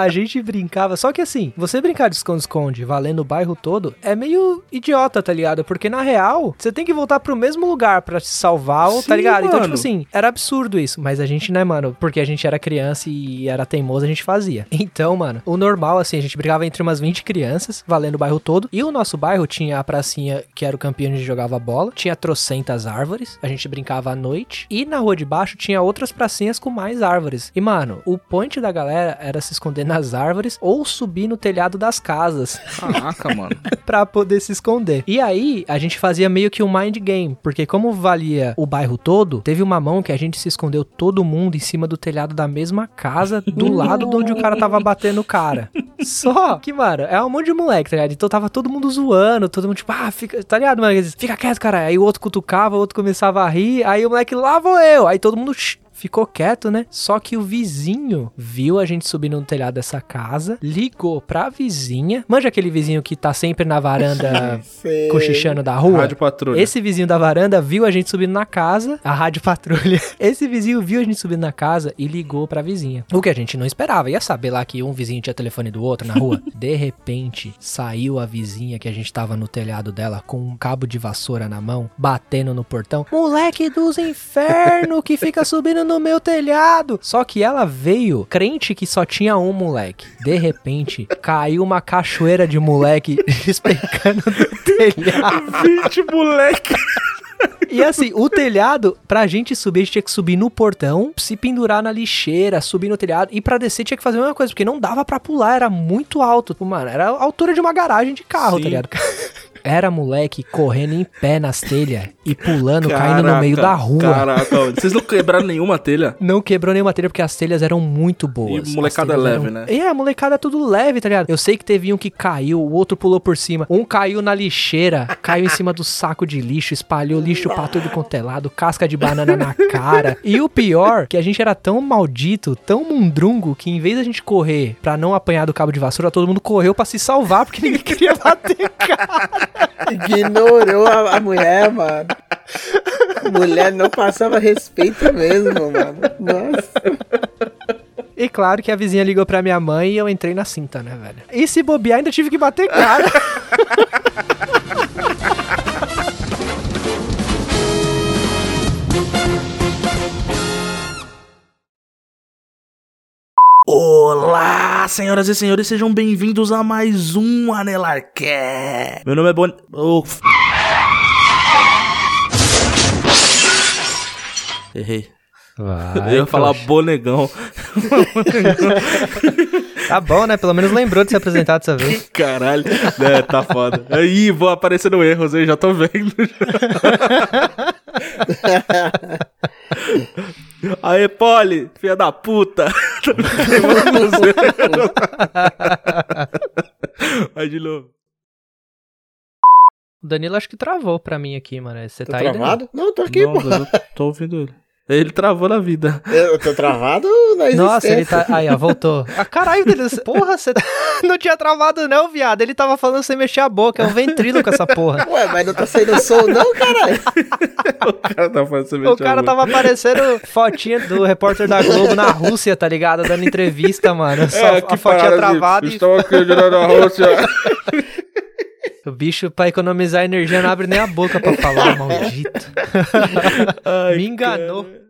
Speaker 3: a gente brincava. Só que assim, você brincar de esconde-esconde valendo o bairro todo é meio idiota, tá ligado? Porque na real, você tem que voltar pro mesmo lugar pra se salvar,
Speaker 1: Sim,
Speaker 3: tá ligado? Então,
Speaker 1: mano.
Speaker 3: tipo assim, era absurdo isso. Mas a gente, né, mano? Porque a gente era criança e era teimoso, a gente fazia. Então, mano, o normal, assim, a gente brigava entre umas 20 crianças, valendo o bairro todo. E o nosso bairro tinha a pracinha que era o campeão onde jogava bola. Tinha trocentas árvores. A gente brincava à noite. E na rua de baixo tinha outras pracinhas com mais árvores. E, mano, o point da galera era se esconder nas árvores ou subir no telhado das casas
Speaker 1: Caraca, mano.
Speaker 3: pra poder se esconder. E aí, a gente fazia meio que um mind game, porque como valia o bairro todo, teve uma mão que a gente se escondeu todo mundo em cima do telhado da mesma casa, do lado de onde o cara tava batendo o cara. Só que, mano, é um monte de moleque, tá ligado? Então tava todo mundo zoando, todo mundo tipo, ah, fica, tá ligado, mano? Fica quieto, cara. Aí o outro cutucava, o outro começava a rir, aí o moleque, lá vou eu. Aí todo mundo, ficou quieto, né? Só que o vizinho viu a gente subindo no telhado dessa casa, ligou pra vizinha. Manja aquele vizinho que tá sempre na varanda cochichando da rua?
Speaker 1: Rádio Patrulha.
Speaker 3: Esse vizinho da varanda viu a gente subindo na casa, a rádio patrulha. Esse vizinho viu a gente subindo na casa e ligou pra vizinha. O que a gente não esperava. Ia saber lá que um vizinho tinha telefone do outro na rua. De repente, saiu a vizinha que a gente tava no telhado dela com um cabo de vassoura na mão, batendo no portão. Moleque dos infernos que fica subindo no meu telhado. Só que ela veio crente que só tinha um moleque. De repente, caiu uma cachoeira de moleque despencando do telhado.
Speaker 1: 20 moleque.
Speaker 3: E assim, o telhado, pra gente subir, a gente tinha que subir no portão, se pendurar na lixeira, subir no telhado. E pra descer tinha que fazer a mesma coisa, porque não dava pra pular, era muito alto. Mano, era a altura de uma garagem de carro,
Speaker 1: Sim.
Speaker 3: tá ligado? Era moleque correndo em pé nas telhas e pulando, caindo no meio da rua.
Speaker 1: Caraca, vocês não quebraram nenhuma telha?
Speaker 3: Não quebrou nenhuma telha porque as telhas eram muito boas.
Speaker 1: E molecada leve,
Speaker 3: eram-
Speaker 1: né?
Speaker 3: É, a molecada é tudo leve, tá ligado? Eu sei que teve um que caiu, o outro pulou por cima. Um caiu na lixeira, caiu em cima do saco de lixo, espalhou lixo pra tudo quanto é lado, casca de banana na cara. E o pior, que a gente era tão maldito, tão mundrungo, que em vez da gente correr pra não apanhar do cabo de vassoura, todo mundo correu pra se salvar, porque ninguém queria bater cara.
Speaker 2: Ignorou a, a mulher, mano. Mulher não passava respeito mesmo, mano. Nossa.
Speaker 3: E claro que a vizinha ligou pra minha mãe e eu entrei na cinta, né, velho? E se bobear, ainda tive que bater cara.
Speaker 1: Olá, senhoras e senhores, sejam bem-vindos a mais um Anelarcast. Meu nome é Bon... Oh, f- Errei.
Speaker 3: Vai,
Speaker 1: Eu ia falar
Speaker 3: trouxa.
Speaker 1: bonegão.
Speaker 3: Tá bom, né? Pelo menos lembrou de se apresentar dessa vez.
Speaker 1: Caralho. É, tá foda. Ih, vou aparecendo erros aí, já tô vendo. Aê, Poli, filha da puta. Vai de novo.
Speaker 3: O Danilo acho que travou pra mim aqui, mano. Você
Speaker 2: Tô
Speaker 3: tá aí, Danilo?
Speaker 2: Não, tô aqui,
Speaker 1: Não,
Speaker 2: pô.
Speaker 1: tô ouvindo ele. Ele travou na vida.
Speaker 2: Eu tô travado na
Speaker 3: Nossa, ele
Speaker 2: existência.
Speaker 3: tá. Aí, ó, voltou. Ah, caralho, você- Porra, você tá- não tinha travado, não, viado. Ele tava falando sem mexer a boca. É um ventrilo com essa porra.
Speaker 2: Ué, mas não tá saindo som não, caralho?
Speaker 1: O cara tá fazendo você
Speaker 3: O
Speaker 1: mexer a
Speaker 3: cara tava aparecendo fotinha do repórter da Globo na Rússia, tá ligado? Dando entrevista, mano. Só a fotinha travada e
Speaker 1: Estou aqui girando a Rússia.
Speaker 3: o bicho, pra economizar energia, não abre nem a boca pra falar, maldito.
Speaker 1: Ai,
Speaker 3: Me enganou.
Speaker 1: cara.